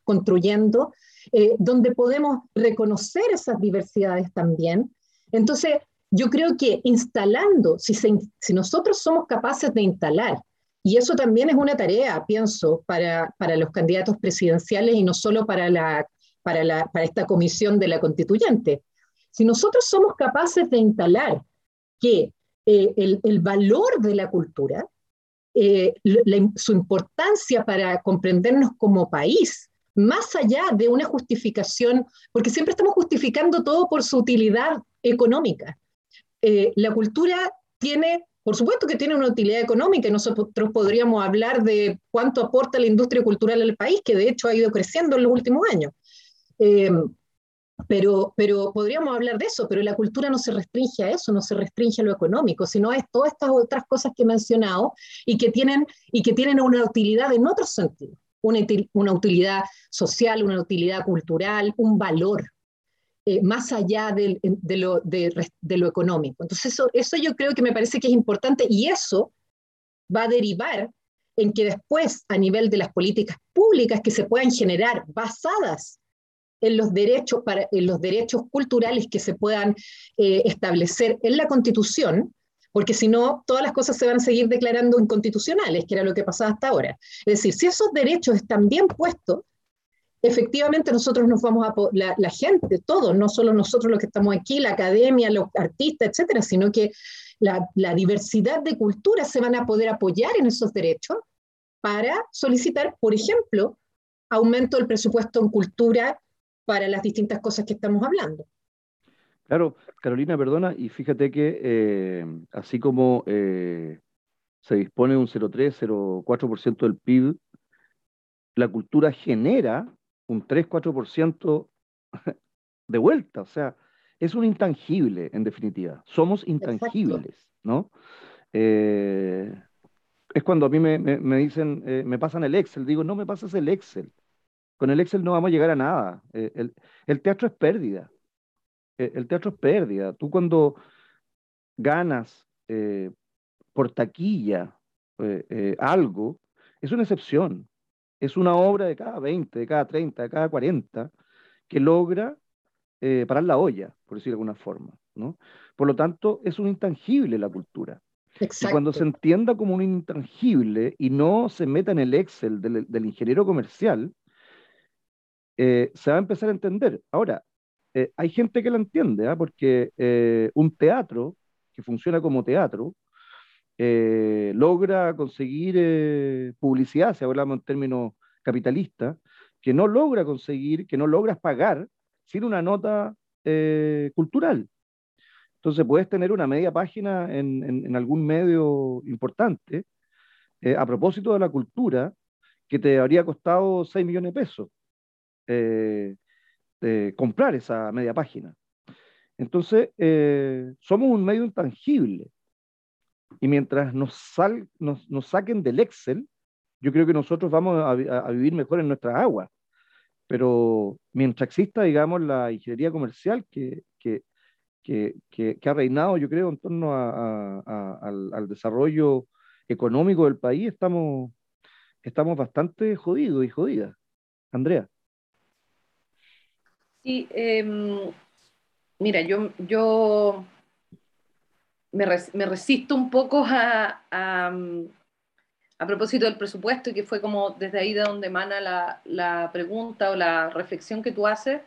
construyendo, eh, donde podemos reconocer esas diversidades también. Entonces, yo creo que instalando, si, nosotros somos capaces de instalar, y eso también es una tarea, pienso, para, para los candidatos presidenciales y no solo para, la, para, la, para esta comisión de la constituyente, si nosotros somos capaces de instalar que eh, el, el, valor de la cultura, eh, su importancia para comprendernos como país, más allá de una justificación, porque siempre estamos justificando todo por su utilidad económica. Eh, la cultura tiene, por supuesto que tiene una utilidad económica, y nosotros podríamos hablar de cuánto aporta la industria cultural al país, que de hecho ha ido creciendo en los últimos años. Eh, pero, pero podríamos hablar de eso, pero la cultura no se restringe a eso, no se restringe a lo económico, sino a todas estas otras cosas que he mencionado y que tienen, y que tienen una utilidad en otros sentidos, una, una utilidad social, una utilidad cultural, un valor. Eh, más allá de, lo, económico. Entonces, eso, eso yo creo que me parece que es importante y eso va a derivar en que después, a nivel de las políticas públicas que se puedan generar basadas en los derechos, en los derechos culturales que se puedan eh, establecer en la Constitución, porque si no, todas las cosas se van a seguir declarando inconstitucionales, que era lo que pasaba hasta ahora. Es decir, si esos derechos están bien puestos, efectivamente nosotros nos vamos a, la, la gente, todos, no solo nosotros los que estamos aquí, la academia, los artistas, etcétera, sino que la, diversidad de culturas se van a poder apoyar en esos derechos para solicitar, por ejemplo, aumento del presupuesto en cultura para las distintas cosas que estamos hablando. Claro, Carolina, perdona, y fíjate que eh, así como eh, se dispone un 0,3, del PIB, la cultura genera un 3-4% de vuelta, o sea, es un intangible en definitiva, somos intangibles, ¿no? Eh, es cuando a mí me, me dicen, me pasan el Excel, digo, no me pasas el Excel, con el Excel no vamos a llegar a nada. Eh, el, teatro es pérdida. Eh, el teatro es pérdida. Tú cuando ganas eh, por taquilla algo, es una excepción. Es una obra de cada 20, de cada 30, de cada 40 que logra parar la olla, por decirlo de alguna forma. ¿no? Por lo tanto, es un intangible la cultura. Y cuando se entienda como un intangible y no se meta en el Excel del ingeniero comercial, eh, se va a empezar a entender. Ahora, eh, hay gente que la entiende, ¿ah? porque eh, un teatro que funciona como teatro logra conseguir publicidad, si hablamos en términos capitalistas, que no logra conseguir, que no logras pagar sin una nota cultural. Entonces puedes tener una media página en, en algún medio importante a propósito de la cultura que te habría costado 6 millones de pesos eh, comprar esa media página. Entonces, eh, somos un medio intangible. Y mientras nos, sal, nos, nos, saquen del Excel, yo creo que nosotros vamos a, vivir mejor en nuestras aguas. Pero mientras exista, digamos, la ingeniería comercial que, que, que, que ha reinado, yo creo, en torno al, al, desarrollo económico del país, estamos, estamos bastante jodidos y jodidas. Andrea. Sí, em, mira, yo, yo me, resisto un poco a, a, propósito del presupuesto, y que fue como desde ahí de donde emana la, la pregunta o la reflexión que tú haces.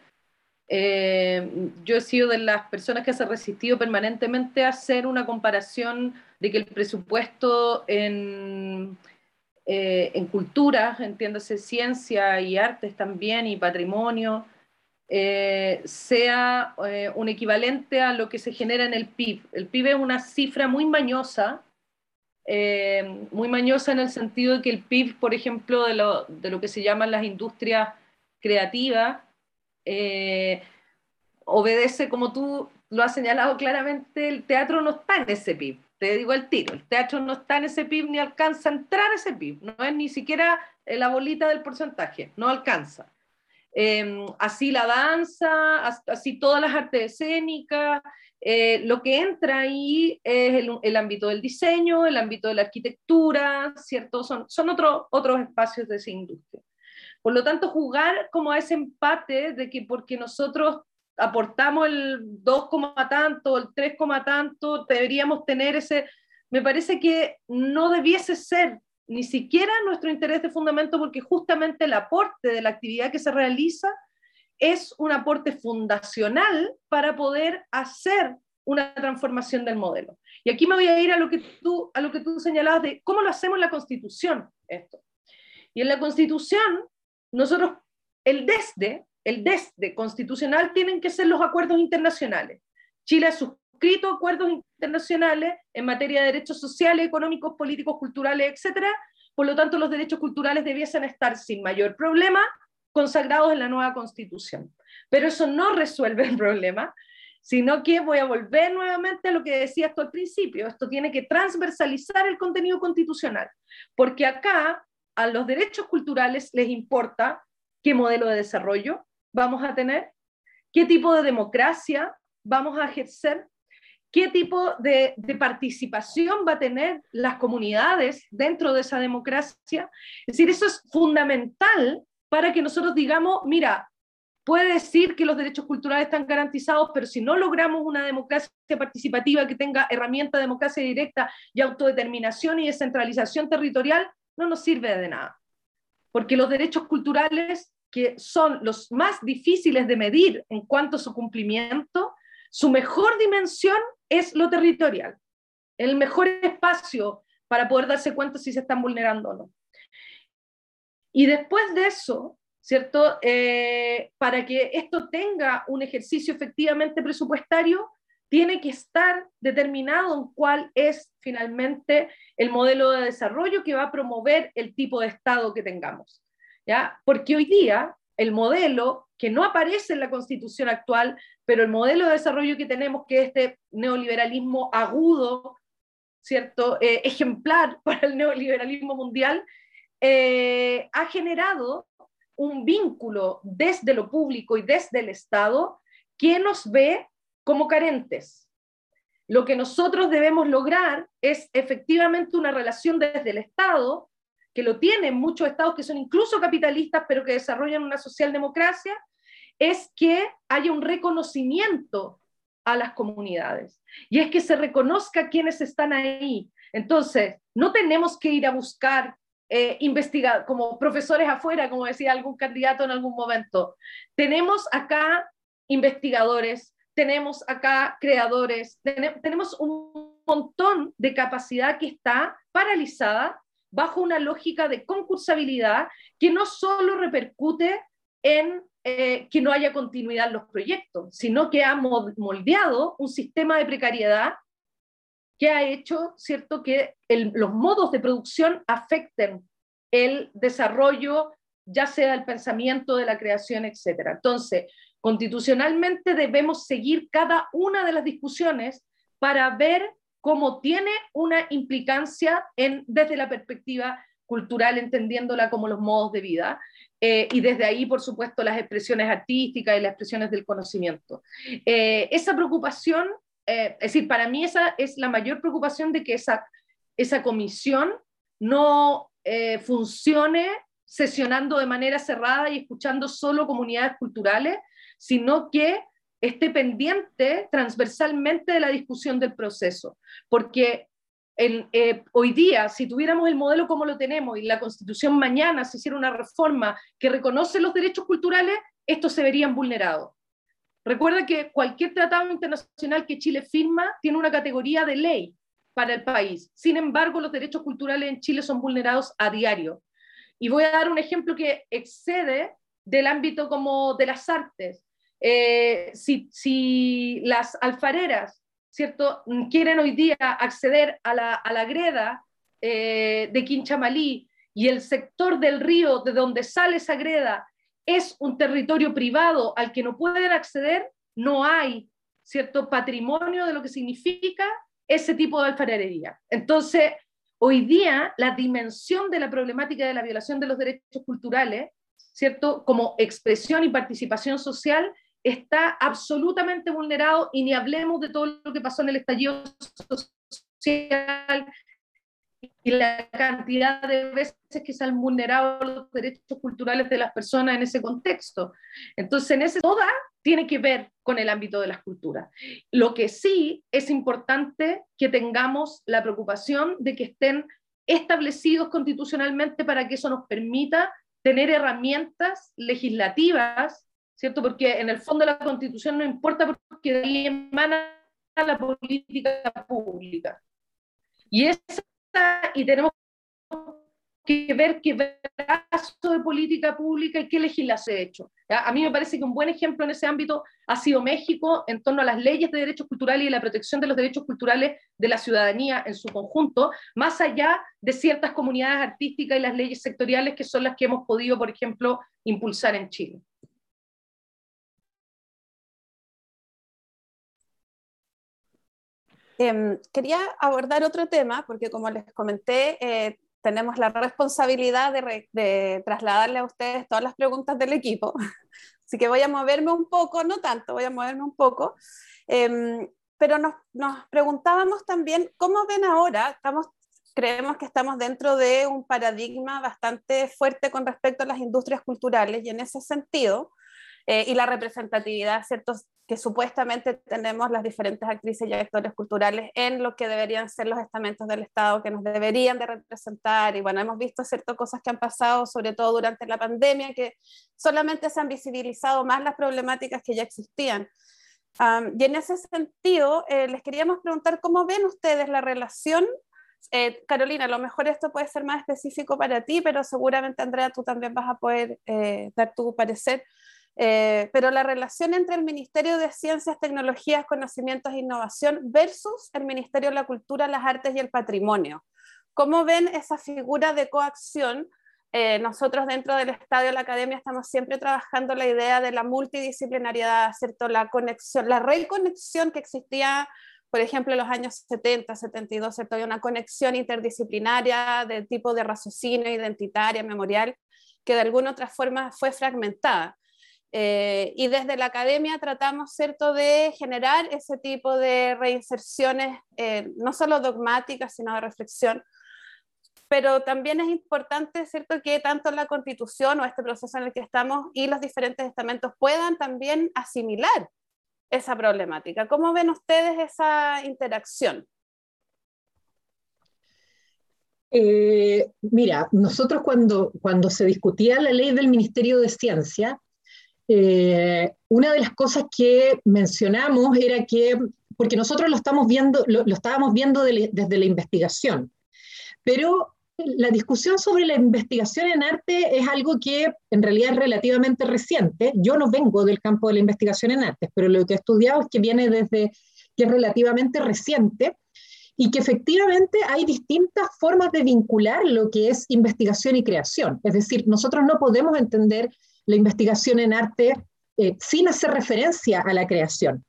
Em, yo he sido de las personas que se ha resistido permanentemente a hacer una comparación de que el presupuesto en, eh, en cultura, entiéndase ciencia y artes también y patrimonio, eh, sea eh, un equivalente a lo que se genera en el PIB. El PIB es una cifra muy mañosa, eh, muy mañosa en el sentido de que el PIB, por ejemplo, de lo, de lo que se llaman las industrias creativas, obedece, como tú lo has señalado claramente, el teatro no está en ese PIB. Te digo el tiro, el teatro no está en ese PIB ni alcanza a entrar a ese PIB, no es ni siquiera la bolita del porcentaje, no alcanza. Em, así la danza, así todas las artes escénicas. Eh, lo que entra ahí es el, ámbito del diseño, el ámbito de la arquitectura, ¿cierto? Son, son otros espacios de esa industria. Por lo tanto, jugar como a ese empate de que porque nosotros aportamos el 2, tanto, el 3, tanto, deberíamos tener ese, me parece que no debiese ser ni siquiera nuestro interés de fundamento, porque justamente el aporte de la actividad que se realiza es un aporte fundacional para poder hacer una transformación del modelo. Y aquí me voy a ir a lo que tú, a lo que tú señalabas de cómo lo hacemos en la Constitución, esto. Y en la Constitución, nosotros el desde, el desde constitucional tienen que ser los acuerdos internacionales. Chile ha suscrito acuerdos internacionales en materia de derechos sociales, económicos, políticos, culturales, etcétera. Por lo tanto, los derechos culturales debiesen estar sin mayor problema consagrados en la nueva constitución. Pero eso no resuelve el problema, sino que voy a volver nuevamente a lo que decía esto al principio. Esto tiene que transversalizar el contenido constitucional, porque acá a los derechos culturales les importa qué modelo de desarrollo vamos a tener, qué tipo de democracia vamos a ejercer, qué tipo de, participación va a tener las comunidades dentro de esa democracia. Es decir, eso es fundamental para que nosotros digamos, mira, puede decir que los derechos culturales están garantizados, pero si no logramos una democracia participativa que tenga herramienta de democracia directa y autodeterminación y descentralización territorial, no nos sirve de nada. Porque los derechos culturales, que son los más difíciles de medir en cuanto a su cumplimiento, su mejor dimensión es lo territorial, el mejor espacio para poder darse cuenta si se están vulnerando o no. Y después de eso, ¿cierto? Eh, para que esto tenga un ejercicio efectivamente presupuestario, tiene que estar determinado en cuál es finalmente el modelo de desarrollo que va a promover el tipo de Estado que tengamos. ¿ya? Porque hoy día el modelo que no aparece en la constitución actual, pero el modelo de desarrollo que tenemos, que es este neoliberalismo agudo, ¿cierto? Eh, ejemplar para el neoliberalismo mundial, eh, ha generado un vínculo desde lo público y desde el Estado que nos ve como carentes. Lo que nosotros debemos lograr es efectivamente una relación desde el Estado, que lo tienen muchos estados que son incluso capitalistas, pero que desarrollan una socialdemocracia, es que haya un reconocimiento a las comunidades y es que se reconozca quienes están ahí. Entonces, no tenemos que ir a buscar eh, investigar como profesores afuera, como decía algún candidato en algún momento. Tenemos acá investigadores, tenemos acá creadores, tenemos un montón de capacidad que está paralizada bajo una lógica de concursabilidad que no solo repercute en eh, que no haya continuidad en los proyectos, sino que ha moldeado un sistema de precariedad que ha hecho, ¿cierto?, que los modos de producción afecten el desarrollo, ya sea del pensamiento, de la creación, etc. Entonces, constitucionalmente debemos seguir cada una de las discusiones para ver cómo tiene una implicancia en, desde la perspectiva cultural, entendiéndola como los modos de vida, eh, y desde ahí, por supuesto, las expresiones artísticas y las expresiones del conocimiento. Eh, esa preocupación eh, es decir, para mí esa es la mayor preocupación de que esa, esa comisión no eh, funcione sesionando de manera cerrada y escuchando solo comunidades culturales, sino que esté pendiente transversalmente de la discusión del proceso. Porque eh, hoy día, si tuviéramos el modelo como lo tenemos y la constitución mañana se hiciera una reforma que reconoce los derechos culturales, estos se verían vulnerados. Recuerda que cualquier tratado internacional que Chile firma tiene una categoría de ley para el país. Sin embargo, los derechos culturales en Chile son vulnerados a diario. Y voy a dar un ejemplo que excede del ámbito como de las artes. Eh, si, las alfareras, ¿cierto?, quieren hoy día acceder a la, greda eh, de Quinchamalí y el sector del río de donde sale esa greda es un territorio privado al que no pueden acceder, no hay cierto patrimonio de lo que significa ese tipo de alfarería. Entonces, hoy día la dimensión de la problemática de la violación de los derechos culturales, ¿cierto? Como expresión y participación social, está absolutamente vulnerado y ni hablemos de todo lo que pasó en el estallido social y la cantidad de veces que se han vulnerado los derechos culturales de las personas en ese contexto. Entonces, en ese toda tiene que ver con el ámbito de las culturas. Lo que sí es importante que tengamos la preocupación de que estén establecidos constitucionalmente para que eso nos permita tener herramientas legislativas, ¿cierto? Porque en el fondo la constitución no importa porque de ahí emana la política pública. Y esa y tenemos que ver qué brazo de política pública y qué legislación ha hecho. A mí me parece que un buen ejemplo en ese ámbito ha sido México en torno a las leyes de derechos culturales y la protección de los derechos culturales de la ciudadanía en su conjunto, más allá de ciertas comunidades artísticas y las leyes sectoriales que son las que hemos podido, por ejemplo, impulsar en Chile. Em, quería abordar otro tema, porque como les comenté, eh, tenemos la responsabilidad de, trasladarle a ustedes todas las preguntas del equipo. Así que voy a moverme un poco, no tanto, voy a moverme un poco. Em, pero nos, nos, preguntábamos también, ¿cómo ven ahora? Estamos, creemos que estamos dentro de un paradigma bastante fuerte con respecto a las industrias culturales y en ese sentido, eh, y la representatividad, ¿cierto? Que supuestamente tenemos las diferentes actrices y actores culturales en lo que deberían ser los estamentos del Estado que nos deberían de representar. Y bueno, hemos visto ciertas cosas que han pasado, sobre todo durante la pandemia, que solamente se han visibilizado más las problemáticas que ya existían. y en ese sentido, eh, les queríamos preguntar cómo ven ustedes la relación eh, Carolina, a lo mejor esto puede ser más específico para ti, pero seguramente Andrea, tú también vas a poder eh, dar tu parecer eh, pero la relación entre el Ministerio de Ciencias, Tecnologías, Conocimientos e Innovación versus el Ministerio de la Cultura, las Artes y el Patrimonio. ¿Cómo ven esa figura de coacción? Eh, nosotros dentro del Estadio de la Academia estamos siempre trabajando la idea de la multidisciplinariedad, ¿cierto? La conexión, la reconexión que existía, por ejemplo, en los años 70, 72, ¿cierto? Había una conexión interdisciplinaria de tipo de raciocinio, identitaria, memorial, que de alguna otra forma fue fragmentada. Eh, y desde la academia tratamos, ¿cierto?, de generar ese tipo de reinserciones, eh, no solo dogmáticas, sino de reflexión. Pero también es importante, ¿cierto?, que tanto la constitución o este proceso en el que estamos y los diferentes estamentos puedan también asimilar esa problemática. ¿Cómo ven ustedes esa interacción? Eh, mira, nosotros cuando, cuando se discutía la ley del Ministerio de Ciencia, eh, una de las cosas que mencionamos era que, porque nosotros lo, estamos viendo, lo, estábamos viendo desde la investigación, pero la discusión sobre la investigación en arte es algo que en realidad es relativamente reciente. Yo no vengo del campo de la investigación en arte, pero lo que he estudiado es que viene desde que es relativamente reciente y que efectivamente hay distintas formas de vincular lo que es investigación y creación. Es decir, nosotros no podemos entender la investigación en arte eh, sin hacer referencia a la creación.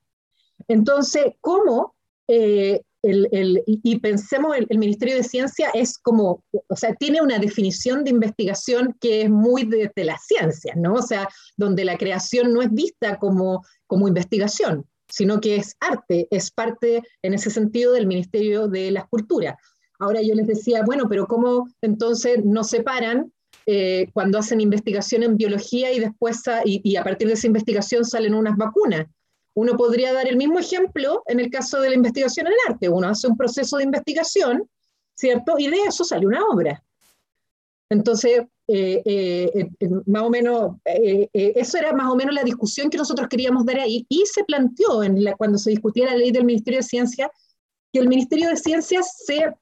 Entonces, ¿cómo? Eh, el, y pensemos, el, el, Ministerio de Ciencia es como, o sea, tiene una definición de investigación que es muy de, la ciencia, ¿no? O sea, donde la creación no es vista como, como investigación, sino que es arte, es parte en ese sentido del Ministerio de la Cultura. Ahora yo les decía, bueno, pero ¿cómo entonces no separan eh, cuando hacen investigación en biología y después y, a partir de esa investigación salen unas vacunas. Uno podría dar el mismo ejemplo en el caso de la investigación en arte. Uno hace un proceso de investigación, ¿cierto? Y de eso sale una obra. Entonces, eh, eh, más o menos, eso era más o menos la discusión que nosotros queríamos dar ahí y se planteó en la, cuando se discutía la ley del Ministerio de Ciencia que el Ministerio de Ciencias se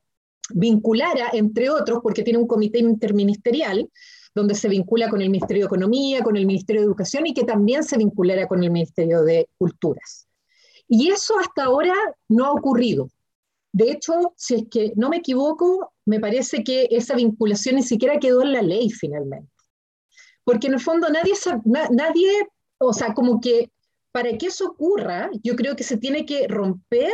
vinculara, entre otros, porque tiene un comité interministerial, donde se vincula con el Ministerio de Economía, con el Ministerio de Educación y que también se vinculara con el Ministerio de Culturas. Y eso hasta ahora no ha ocurrido. De hecho, si es que no me equivoco, me parece que esa vinculación ni siquiera quedó en la ley finalmente. Porque en el fondo nadie, nadie o sea, como que para que eso ocurra, yo creo que se tiene que romper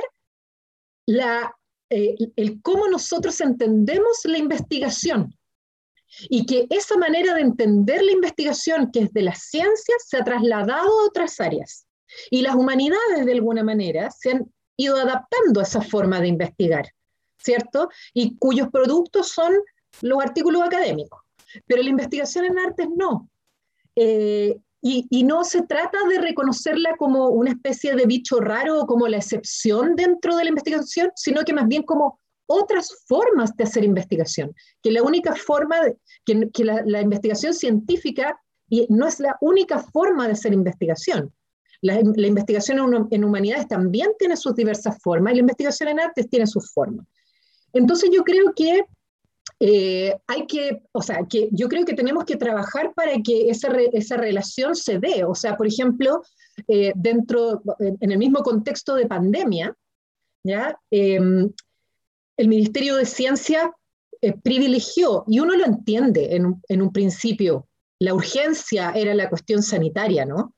la eh, el cómo nosotros entendemos la investigación y que esa manera de entender la investigación que es de las ciencias se ha trasladado a otras áreas. Y las humanidades, de alguna manera, se han ido adaptando a esa forma de investigar, ¿cierto? Y cuyos productos son los artículos académicos. Pero la investigación en artes no. Eh, y, no se trata de reconocerla como una especie de bicho raro o como la excepción dentro de la investigación, sino que más bien como otras formas de hacer investigación, que la única forma, de, que, la, investigación científica y no es la única forma de hacer investigación. La, investigación en, en, humanidades también tiene sus diversas formas y la investigación en artes tiene sus formas. Entonces yo creo que eh, hay que, o sea, que yo creo que tenemos que trabajar para que esa, esa relación se dé. O sea, por ejemplo, eh, dentro, en, el mismo contexto de pandemia, ¿ya? Em, el Ministerio de Ciencia eh, privilegió, y uno lo entiende en en un principio, la urgencia era la cuestión sanitaria, ¿no?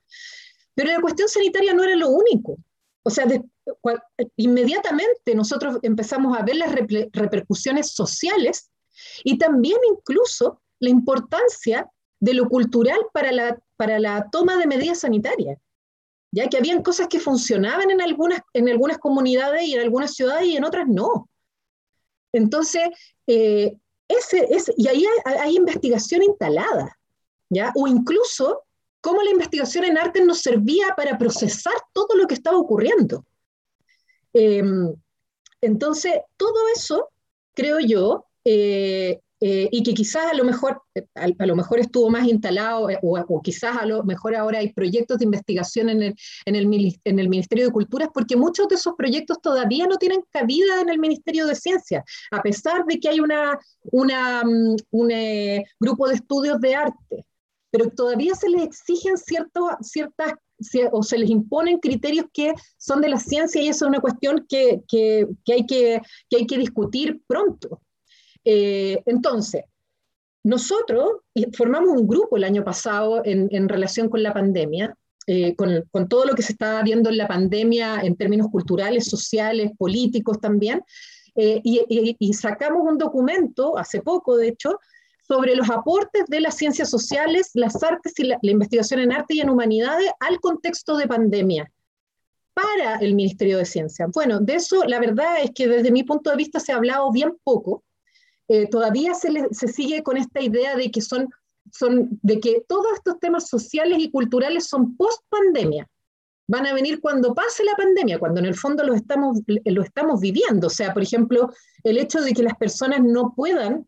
Pero la cuestión sanitaria no era lo único. O sea, inmediatamente nosotros empezamos a ver las repercusiones sociales y también incluso la importancia de lo cultural para la, para la toma de medidas sanitarias. Ya que habían cosas que funcionaban en algunas, en algunas comunidades y en algunas ciudades y en otras no. Entonces, eh, ese, y ahí hay, investigación instalada, ¿ya? O incluso cómo la investigación en arte nos servía para procesar todo lo que estaba ocurriendo. Em, entonces, todo eso, creo yo, eh, eh, y que quizás a lo mejor, a, lo mejor estuvo más instalado, eh, o, quizás a lo mejor ahora hay proyectos de investigación en el, en, el, en el Ministerio de Culturas, porque muchos de esos proyectos todavía no tienen cabida en el Ministerio de Ciencia, a pesar de que hay una, una, mm, un grupo de estudios de arte, pero todavía se les exigen ciertos, ciertas o se les imponen criterios que son de la ciencia y eso es una cuestión que, que, que hay, que, que hay que discutir pronto. Eh, entonces, nosotros formamos un grupo el año pasado en, relación con la pandemia, eh, con, todo lo que se estaba viendo en la pandemia en términos culturales, sociales, políticos también, eh, y, sacamos un documento, hace poco de hecho, sobre los aportes de las ciencias sociales, las artes y la, la investigación en arte y en humanidades al contexto de pandemia para el Ministerio de Ciencia. Bueno, de eso la verdad es que desde mi punto de vista se ha hablado bien poco. Eh, todavía se, sigue con esta idea de que son, son, de que todos estos temas sociales y culturales son post pandemia. Van a venir cuando pase la pandemia, cuando en el fondo lo estamos, lo estamos viviendo. O sea, por ejemplo, el hecho de que las personas no puedan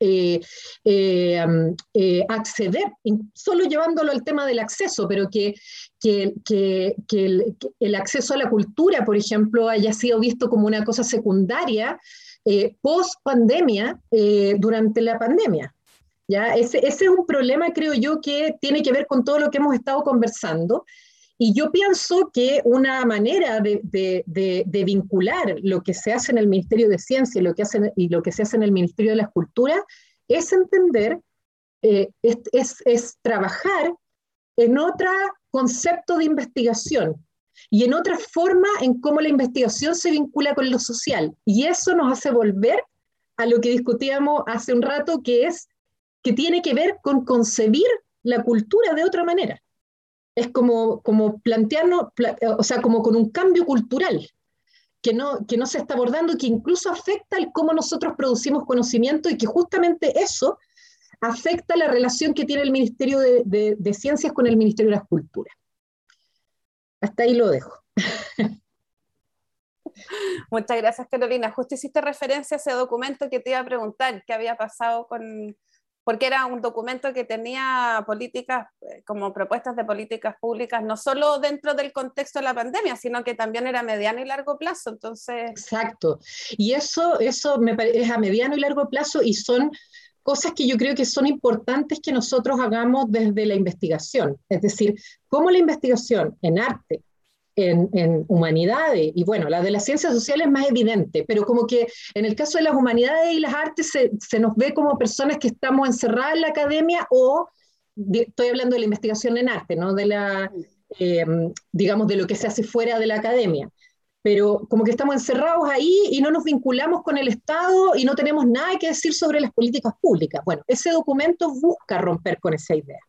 eh, eh, acceder, solo llevándolo al tema del acceso, pero que, que, que, el, acceso a la cultura, por ejemplo, haya sido visto como una cosa secundaria eh, post pandemia eh, durante la pandemia. ¿ya? Ese, ese, es un problema, creo yo, que tiene que ver con todo lo que hemos estado conversando. Y yo pienso que una manera de, de, de, vincular lo que se hace en el Ministerio de Ciencia y lo que, hace, y lo que se hace en el Ministerio de la Escultura es entender, eh, es, es, es trabajar en otro concepto de investigación, y en otra forma en cómo la investigación se vincula con lo social. Y eso nos hace volver a lo que discutíamos hace un rato, que es que tiene que ver con concebir la cultura de otra manera. Es como, como plantearnos, o sea, como con un cambio cultural que no, que no se está abordando, que incluso afecta el cómo nosotros producimos conocimiento y que justamente eso afecta la relación que tiene el Ministerio de, de, de Ciencias con el Ministerio de las Culturas. Hasta ahí lo dejo. Muchas gracias, Carolina. Justo hiciste referencia a ese documento que te iba a preguntar, qué había pasado con, porque era un documento que tenía políticas, eh, como propuestas de políticas públicas, no solo dentro del contexto de la pandemia, sino que también era mediano y largo plazo. Entonces... Exacto. Y eso, eso me es a mediano y largo plazo y son cosas que yo creo que son importantes que nosotros hagamos desde la investigación. Es decir, cómo la investigación en arte, en, humanidades, y bueno, la de las ciencias sociales es más evidente, pero como que en el caso de las humanidades y las artes se, se nos ve como personas que estamos encerradas en la academia o, estoy hablando de la investigación en arte, no de la, eh, digamos, de lo que se hace fuera de la academia pero como que estamos encerrados ahí y no nos vinculamos con el Estado y no tenemos nada que decir sobre las políticas públicas. Bueno, ese documento busca romper con esa idea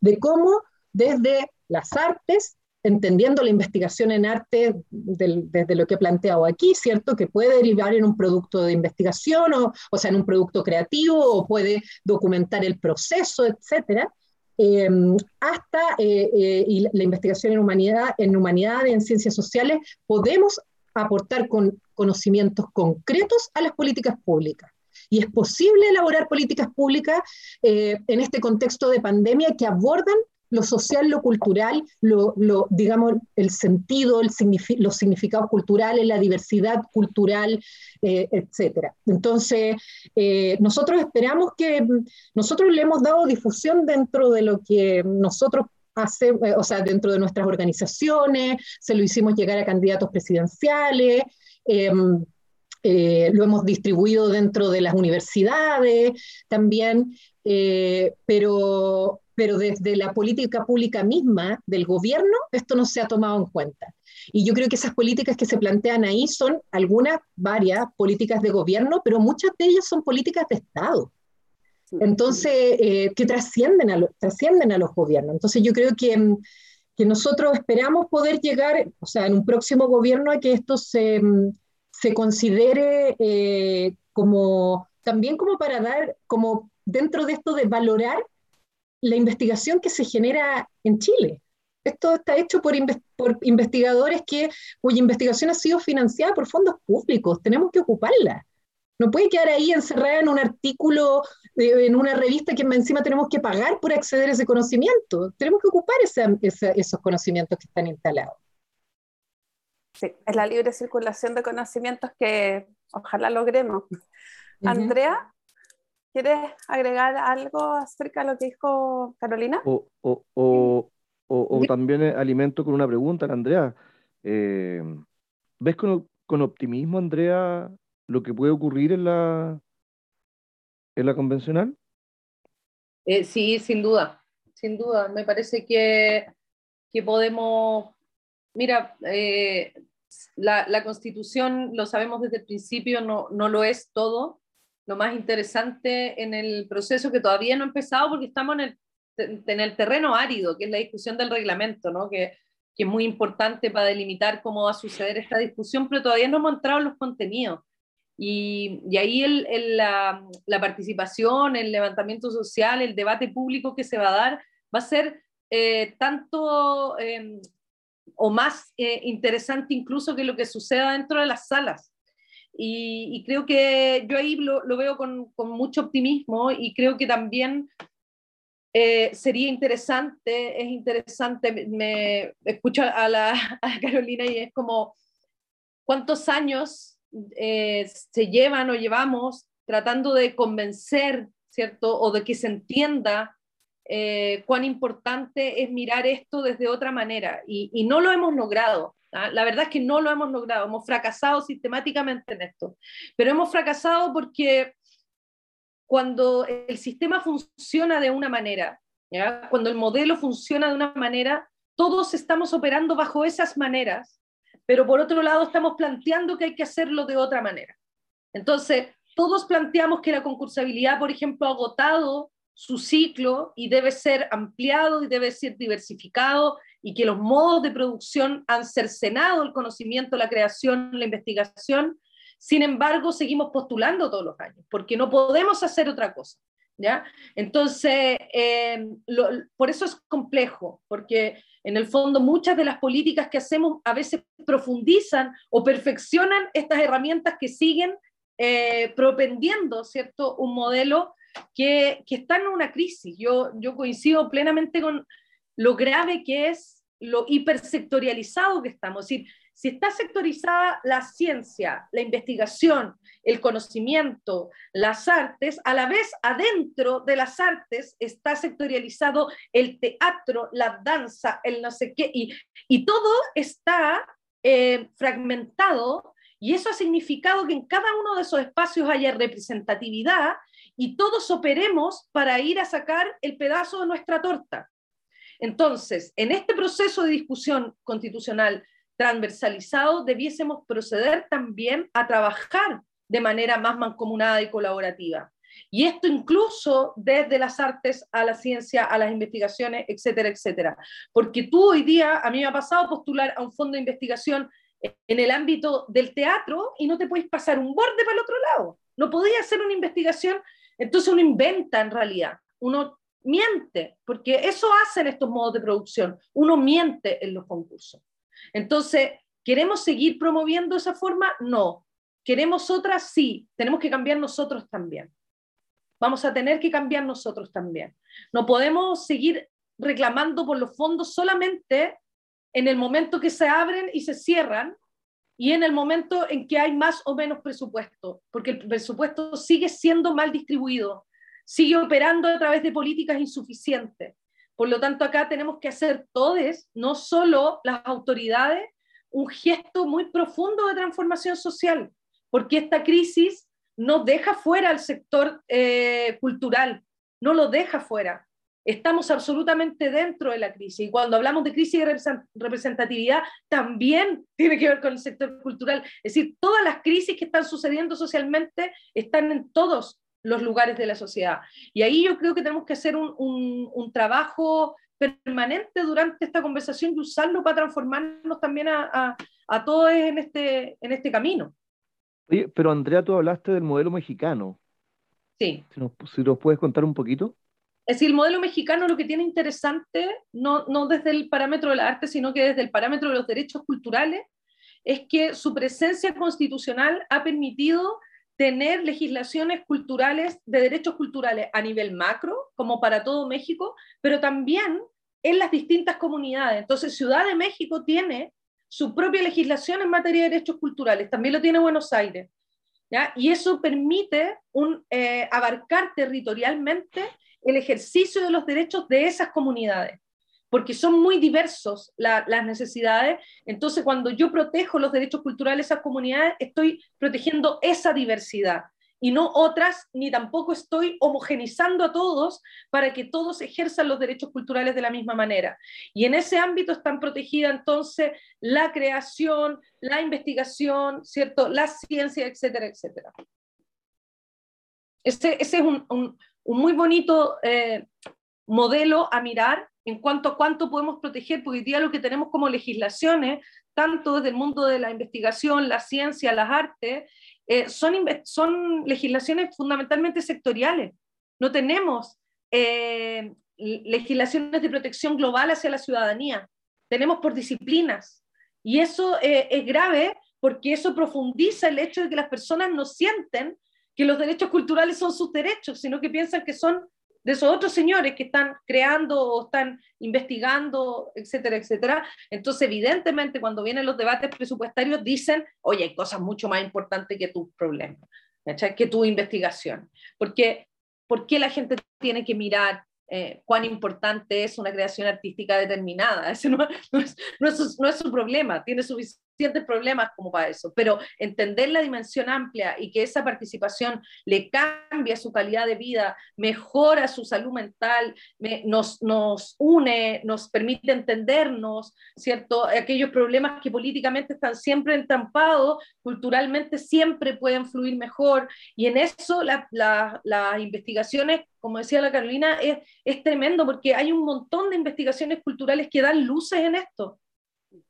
de cómo desde las artes, entendiendo la investigación en arte desde lo que he planteado aquí, ¿cierto? Que puede derivar en un producto de investigación, o, o sea, en un producto creativo, o puede documentar el proceso, etcétera, Em, hasta eh, eh, la investigación en humanidad, en humanidad, en ciencias sociales, podemos aportar con conocimientos concretos a las políticas públicas. Y es posible elaborar políticas públicas eh, en este contexto de pandemia que abordan lo social, lo cultural, lo, digamos, el sentido, el los significados culturales, la diversidad cultural, eh, etc. Entonces, eh, nosotros esperamos que, nosotros le hemos dado difusión dentro de lo que nosotros hacemos, o sea, dentro de nuestras organizaciones, se lo hicimos llegar a candidatos presidenciales. Em, eh, lo hemos distribuido dentro de las universidades también, eh, pero, pero desde la política pública misma del gobierno esto no se ha tomado en cuenta. Y yo creo que esas políticas que se plantean ahí son algunas, varias políticas de gobierno, pero muchas de ellas son políticas de Estado. Entonces, eh, que trascienden a, trascienden a los gobiernos. Entonces, yo creo que, que nosotros esperamos poder llegar, o sea, en un próximo gobierno a que esto se, se considere eh, como también como para dar, como dentro de esto de valorar la investigación que se genera en Chile. Esto está hecho por, por investigadores que, cuya investigación ha sido financiada por fondos públicos. Tenemos que ocuparla. No puede quedar ahí encerrada en un artículo, en una revista que encima tenemos que pagar por acceder a ese conocimiento. Tenemos que ocupar esos conocimientos que están instalados. Sí, es la libre circulación de conocimientos que ojalá logremos. Andrea, ¿quieres agregar algo acerca de lo que dijo Carolina? O, o, o, o también alimento con una pregunta, Andrea. Eh, ¿Ves con, con, optimismo, Andrea, lo que puede ocurrir en la, en la convencional? Eh, sí, sin duda, sin duda. Me parece que, que podemos Mira, eh, la, constitución, lo sabemos desde el principio, no, no, lo es todo. Lo más interesante en el proceso que todavía no ha empezado porque estamos en el, en el terreno árido, que es la discusión del reglamento, ¿no? que, que, es muy importante para delimitar cómo va a suceder esta discusión, pero todavía no hemos entrado en los contenidos. Y, y ahí el, la, la, participación, el levantamiento social, el debate público que se va a dar, va a ser eh, tanto eh, o más eh, interesante incluso que lo que suceda dentro de las salas. Y, creo que yo ahí lo, veo con, mucho optimismo y creo que también eh, sería interesante, es interesante, me escucho a, la, Carolina y es como, ¿cuántos años eh, se llevan o llevamos tratando de convencer, ¿cierto? O de que se entienda eh, cuán importante es mirar esto desde otra manera y, no lo hemos logrado. ¿ah? La verdad es que no lo hemos logrado, hemos fracasado sistemáticamente en esto, pero hemos fracasado porque cuando el sistema funciona de una manera, cuando el modelo funciona de una manera, todos estamos operando bajo esas maneras, pero por otro lado estamos planteando que hay que hacerlo de otra manera. Entonces, todos planteamos que la concursabilidad, por ejemplo, ha agotado su ciclo y debe ser ampliado y debe ser diversificado y que los modos de producción han cercenado el conocimiento, la creación, la investigación. Sin embargo, seguimos postulando todos los años porque no podemos hacer otra cosa. ¿ya? Entonces, eh, por eso es complejo, porque en el fondo muchas de las políticas que hacemos a veces profundizan o perfeccionan estas herramientas que siguen eh, propendiendo, ¿cierto?, un modelo que, que están en una crisis. Yo, yo coincido plenamente con lo grave que es lo hipersectorializado que estamos. Es decir, si está sectorizada la ciencia, la investigación, el conocimiento, las artes, a la vez adentro de las artes está sectorializado el teatro, la danza, el no sé qué, y, y todo está eh, fragmentado y eso ha significado que en cada uno de esos espacios haya representatividad y todos operemos para ir a sacar el pedazo de nuestra torta. Entonces, en este proceso de discusión constitucional transversalizado, debiésemos proceder también a trabajar de manera más mancomunada y colaborativa. Y esto incluso desde las artes a la ciencia, a las investigaciones, etcétera, etcétera. Porque tú hoy día, a mí me ha pasado postular a un fondo de investigación en el ámbito del teatro y no te puedes pasar un borde para el otro lado. No podías hacer una investigación entonces uno inventa en realidad, uno miente, porque eso hacen estos modos de producción, uno miente en los concursos. Entonces, ¿queremos seguir promoviendo esa forma? No. ¿Queremos otra? Sí. Tenemos que cambiar nosotros también. Vamos a tener que cambiar nosotros también. No podemos seguir reclamando por los fondos solamente en el momento que se abren y se cierran y en el momento en que hay más o menos presupuesto, porque el presupuesto sigue siendo mal distribuido, sigue operando a través de políticas insuficientes. Por lo tanto, acá tenemos que hacer todos, no solo las autoridades, un gesto muy profundo de transformación social, porque esta crisis no deja fuera al sector eh, cultural, no lo deja fuera estamos absolutamente dentro de la crisis. Y cuando hablamos de crisis de representatividad, también tiene que ver con el sector cultural. Es decir, todas las crisis que están sucediendo socialmente están en todos los lugares de la sociedad. Y ahí yo creo que tenemos que hacer un, un, trabajo permanente durante esta conversación y usarlo para transformarnos también a, a, todos en este, en este camino. Oye, pero Andrea, tú hablaste del modelo mexicano. Sí. Si nos, si nos puedes contar un poquito. Es decir, el modelo mexicano lo que tiene interesante, no, no desde el parámetro del arte, sino que desde el parámetro de los derechos culturales, es que su presencia constitucional ha permitido tener legislaciones culturales de derechos culturales a nivel macro, como para todo México, pero también en las distintas comunidades. Entonces, Ciudad de México tiene su propia legislación en materia de derechos culturales, también lo tiene Buenos Aires. ¿ya? Y eso permite eh, abarcar territorialmente el ejercicio de los derechos de esas comunidades, porque son muy diversos las necesidades. Entonces, cuando yo protejo los derechos culturales de esas comunidades, estoy protegiendo esa diversidad y no otras, ni tampoco estoy homogenizando a todos para que todos ejerzan los derechos culturales de la misma manera. Y en ese ámbito están protegidas entonces la creación, la investigación, ¿cierto? la ciencia, etcétera, etcétera. Ese, ese es un, un muy bonito eh, modelo a mirar en cuanto a cuánto podemos proteger, porque hoy día lo que tenemos como legislaciones, tanto desde el mundo de la investigación, la ciencia, las artes, eh, son, son legislaciones fundamentalmente sectoriales. No tenemos eh, legislaciones de protección global hacia la ciudadanía, tenemos por disciplinas. Y eso es grave porque eso profundiza el hecho de que las personas no sienten que los derechos culturales son sus derechos, sino que piensan que son de esos otros señores que están creando o están investigando, etcétera, etcétera. Entonces, evidentemente, cuando vienen los debates presupuestarios, dicen, oye, hay cosas mucho más importantes que tus problemas, que tu investigación. Porque, ¿Por qué la gente tiene que mirar eh, cuán importante es una creación artística determinada? Ese no, es, no, es, no es su problema, tiene suficiente suficientes problemas como para eso, pero entender la dimensión amplia y que esa participación le cambia su calidad de vida, mejora su salud mental, nos, nos une, nos permite entendernos, ¿cierto? Aquellos problemas que políticamente están siempre entrampados, culturalmente siempre pueden fluir mejor y en eso las investigaciones como decía la Carolina, es, es, tremendo porque hay un montón de investigaciones culturales que dan luces en esto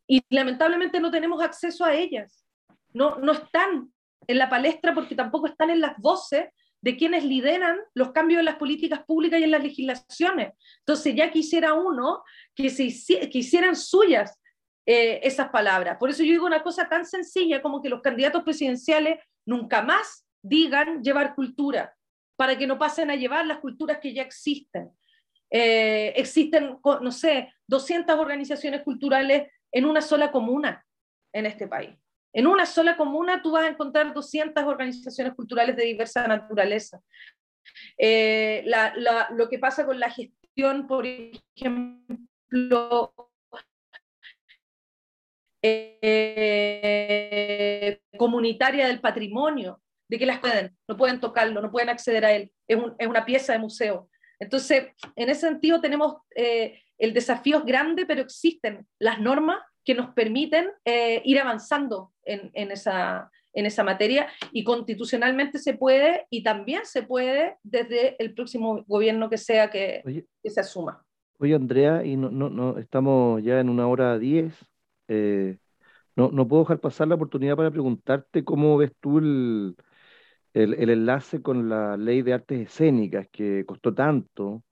y lamentablemente no tenemos acceso a ellas. No, no están en la palestra porque tampoco están en las voces de quienes lideran los cambios en las políticas públicas y en las legislaciones. Entonces ya quisiera uno que, se hicieran suyas eh, esas palabras. Por eso yo digo una cosa tan sencilla como que los candidatos presidenciales nunca más digan llevar cultura, para que no pasen a llevar las culturas que ya existen. Eh, existen, no sé, 200 organizaciones culturales en una sola comuna en este país. En una sola comuna tú vas a encontrar 200 organizaciones culturales de diversa naturaleza. Eh, lo que pasa con la gestión, por ejemplo, eh, comunitaria del patrimonio, de que las pueden, no pueden tocarlo, no pueden acceder a él, es, una pieza de museo. Entonces, en ese sentido tenemos eh, el desafío es grande, pero existen las normas que nos permiten eh, ir avanzando en, en, esa, en esa materia y constitucionalmente se puede y también se puede desde el próximo gobierno que sea que, que se asuma. Oye, Andrea, y no, no, no estamos ya en una hora diez. Eh, no, no puedo dejar pasar la oportunidad para preguntarte cómo ves tú el, el, el enlace con la ley de artes escénicas que costó tanto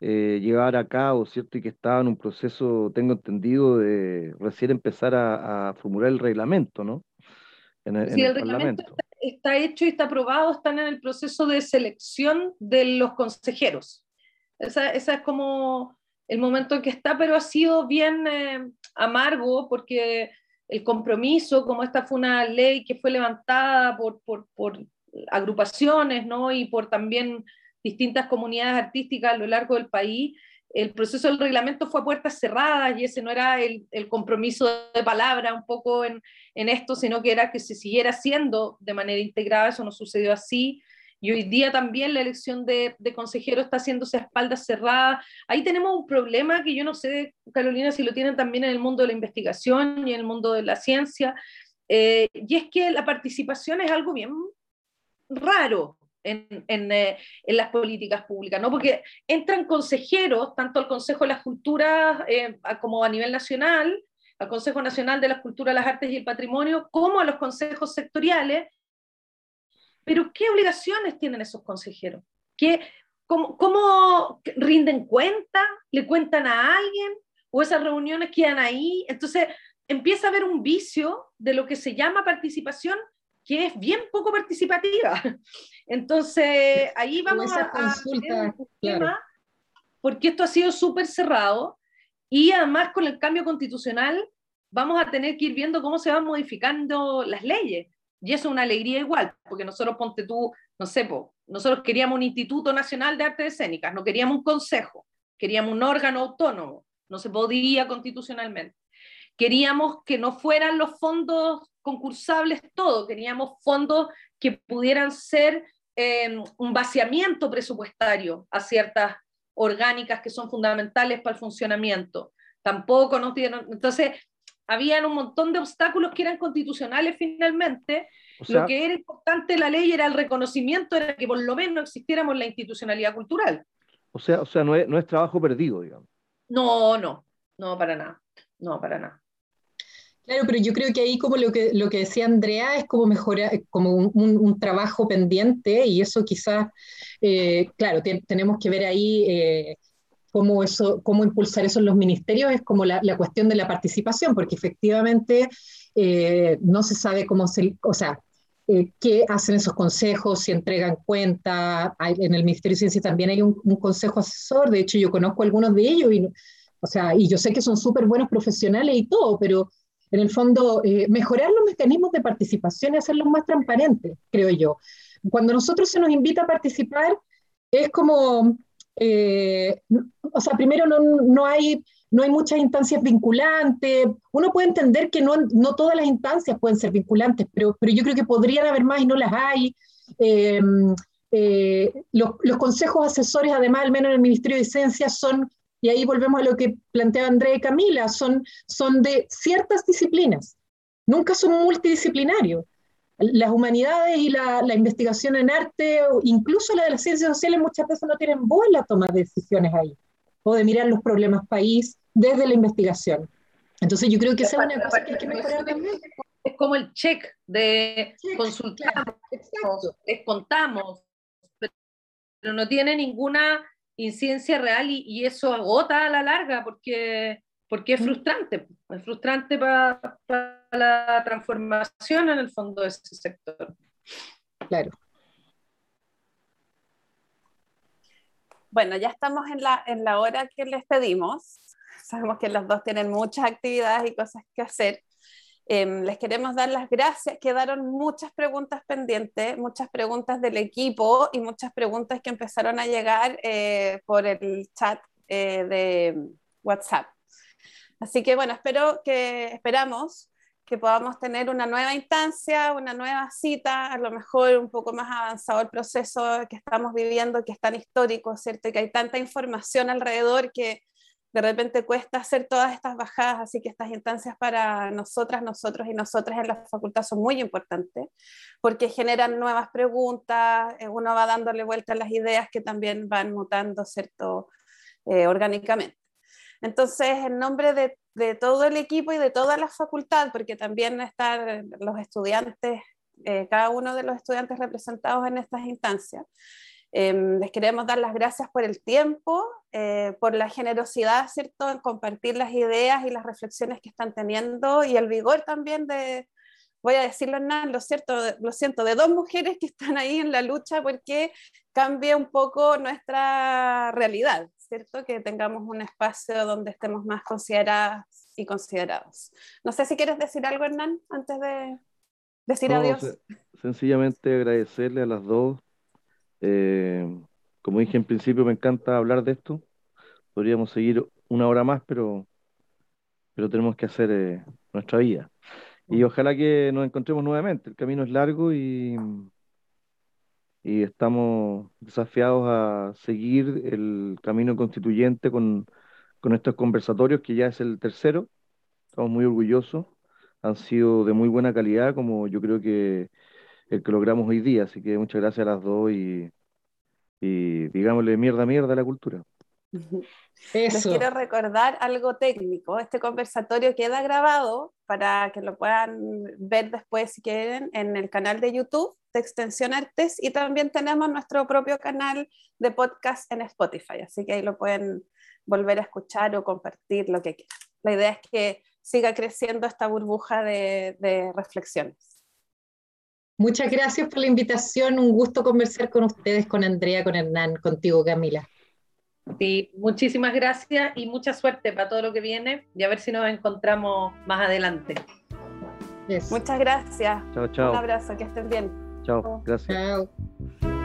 eh, llevar a cabo, ¿cierto? Y que estaba en un proceso, tengo entendido, de recién empezar a, formular el reglamento, ¿no? En el, sí, el, reglamento está, hecho y está aprobado, están en el proceso de selección de los consejeros. Esa, esa es como el momento en que está, pero ha sido bien eh, amargo porque el compromiso, como esta fue una ley que fue levantada por, por, por agrupaciones ¿no? y por también distintas comunidades artísticas a lo largo del país, el proceso del reglamento fue a puertas cerradas y ese no era el, el compromiso de palabra un poco en, en, esto, sino que era que se siguiera haciendo de manera integrada, eso no sucedió así. Y hoy día también la elección de, de consejero está haciéndose a espaldas cerradas. Ahí tenemos un problema que yo no sé, Carolina, si lo tienen también en el mundo de la investigación y en el mundo de la ciencia, eh, y es que la participación es algo bien raro en, en, eh, en, las políticas públicas, ¿no? Porque entran consejeros, tanto al Consejo de las Culturas eh, como a nivel nacional, al Consejo Nacional de las Culturas, las Artes y el Patrimonio, como a los consejos sectoriales, pero ¿qué obligaciones tienen esos consejeros? ¿Qué, cómo, ¿Cómo rinden cuenta? ¿Le cuentan a alguien? ¿O esas reuniones quedan ahí? Entonces empieza a haber un vicio de lo que se llama participación que es bien poco participativa. Entonces, ahí vamos a, consulta, claro. porque esto ha sido súper cerrado y además con el cambio constitucional vamos a tener que ir viendo cómo se van modificando las leyes. Y eso es una alegría igual, porque nosotros, ponte tú, no sé, po, nosotros queríamos un Instituto Nacional de Artes Escénicas, no queríamos un consejo, queríamos un órgano autónomo, no se podía constitucionalmente. Queríamos que no fueran los fondos concursables todo, queríamos fondos que pudieran ser eh, un vaciamiento presupuestario a ciertas orgánicas que son fundamentales para el funcionamiento. Tampoco nos dieron, entonces, habían un montón de obstáculos que eran constitucionales finalmente. O sea, lo que era importante la ley era el reconocimiento, era que por lo menos existiéramos la institucionalidad cultural. O sea, o sea no, es, no es trabajo perdido, digamos. No, no, no, para nada, no, para nada. Claro, pero yo creo que ahí como lo que, lo que decía Andrea es como mejorar, como un, un, un trabajo pendiente y eso quizás, eh, claro, tenemos que ver ahí eh, cómo, eso, cómo impulsar eso en los ministerios, es como la, la cuestión de la participación, porque efectivamente eh, no se sabe cómo se, o sea, eh, qué hacen esos consejos, si entregan cuenta, hay, en el Ministerio de Ciencia también hay un, un, consejo asesor, de hecho yo conozco algunos de ellos y, o sea, y yo sé que son súper buenos profesionales y todo, pero en el fondo, eh, mejorar los mecanismos de participación y hacerlos más transparentes, creo yo. Cuando nosotros se nos invita a participar, es como, eh, o sea, primero no, no, hay, no hay muchas instancias vinculantes. Uno puede entender que no, no todas las instancias pueden ser vinculantes, pero, pero yo creo que podrían haber más y no las hay. Eh, los, los, consejos asesores, además, al menos en el Ministerio de Ciencia, son y ahí volvemos a lo que planteaba Andrea y Camila, son, son de ciertas disciplinas, nunca son multidisciplinarios. Las humanidades y la, la investigación en arte, incluso la de las ciencias sociales, muchas veces no tienen la toma de decisiones ahí, o de mirar los problemas país desde la investigación. Entonces yo creo que esa es una cosa que hay que mejorar también. Es como el check de check, consultar, claro, les contamos, pero no tiene ninguna incidencia real y, y, eso agota a la larga porque, porque es frustrante, es frustrante para pa la transformación en el fondo de ese sector. Claro. Bueno, ya estamos en la, en la hora que les pedimos. Sabemos que los dos tienen muchas actividades y cosas que hacer. Eh, les queremos dar las gracias. Quedaron muchas preguntas pendientes, muchas preguntas del equipo y muchas preguntas que empezaron a llegar eh, por el chat eh, de WhatsApp. Así que bueno, espero que esperamos que podamos tener una nueva instancia, una nueva cita, a lo mejor un poco más avanzado el proceso que estamos viviendo, que es tan histórico, ¿cierto? Y que hay tanta información alrededor que de repente cuesta hacer todas estas bajadas, así que estas instancias para nosotras, nosotros y nosotras en la facultad son muy importantes, porque generan nuevas preguntas, eh, uno va dándole vuelta a las ideas que también van mutando, ¿cierto?, eh, orgánicamente. Entonces, en nombre de, todo el equipo y de toda la facultad, porque también están los estudiantes, eh, cada uno de los estudiantes representados en estas instancias, eh, les queremos dar las gracias por el tiempo, eh, por la generosidad, ¿cierto?, en compartir las ideas y las reflexiones que están teniendo y el vigor también de, voy a decirlo, Hernán, lo, cierto, lo siento, de dos mujeres que están ahí en la lucha porque cambie un poco nuestra realidad, ¿cierto? Que tengamos un espacio donde estemos más consideradas y considerados. No sé si quieres decir algo, Hernán, antes de decir adiós. sencillamente agradecerle a las dos. Eh, como dije en principio, me encanta hablar de esto. Podríamos seguir una hora más, pero, pero tenemos que hacer eh, nuestra vida. Y ojalá que nos encontremos nuevamente. El camino es largo y, y estamos desafiados a seguir el camino constituyente con, con estos conversatorios, que ya es el tercero. Estamos muy orgullosos. Han sido de muy buena calidad, como yo creo que el que logramos hoy día. Así que muchas gracias a las dos y, y digámosle mierda, mierda a la cultura. Les quiero recordar algo técnico. Este conversatorio queda grabado para que lo puedan ver después si quieren en el canal de YouTube de Extensión Artes y también tenemos nuestro propio canal de podcast en Spotify, así que ahí lo pueden volver a escuchar o compartir lo que quieran. La idea es que siga creciendo esta burbuja de, de reflexiones. Muchas gracias por la invitación, un gusto conversar con ustedes, con Andrea, con Hernán, contigo Camila. Sí, muchísimas gracias y mucha suerte para todo lo que viene y a ver si nos encontramos más adelante. Muchas gracias. Chao, chao. Un abrazo, que estén bien. Chao, gracias. Chao.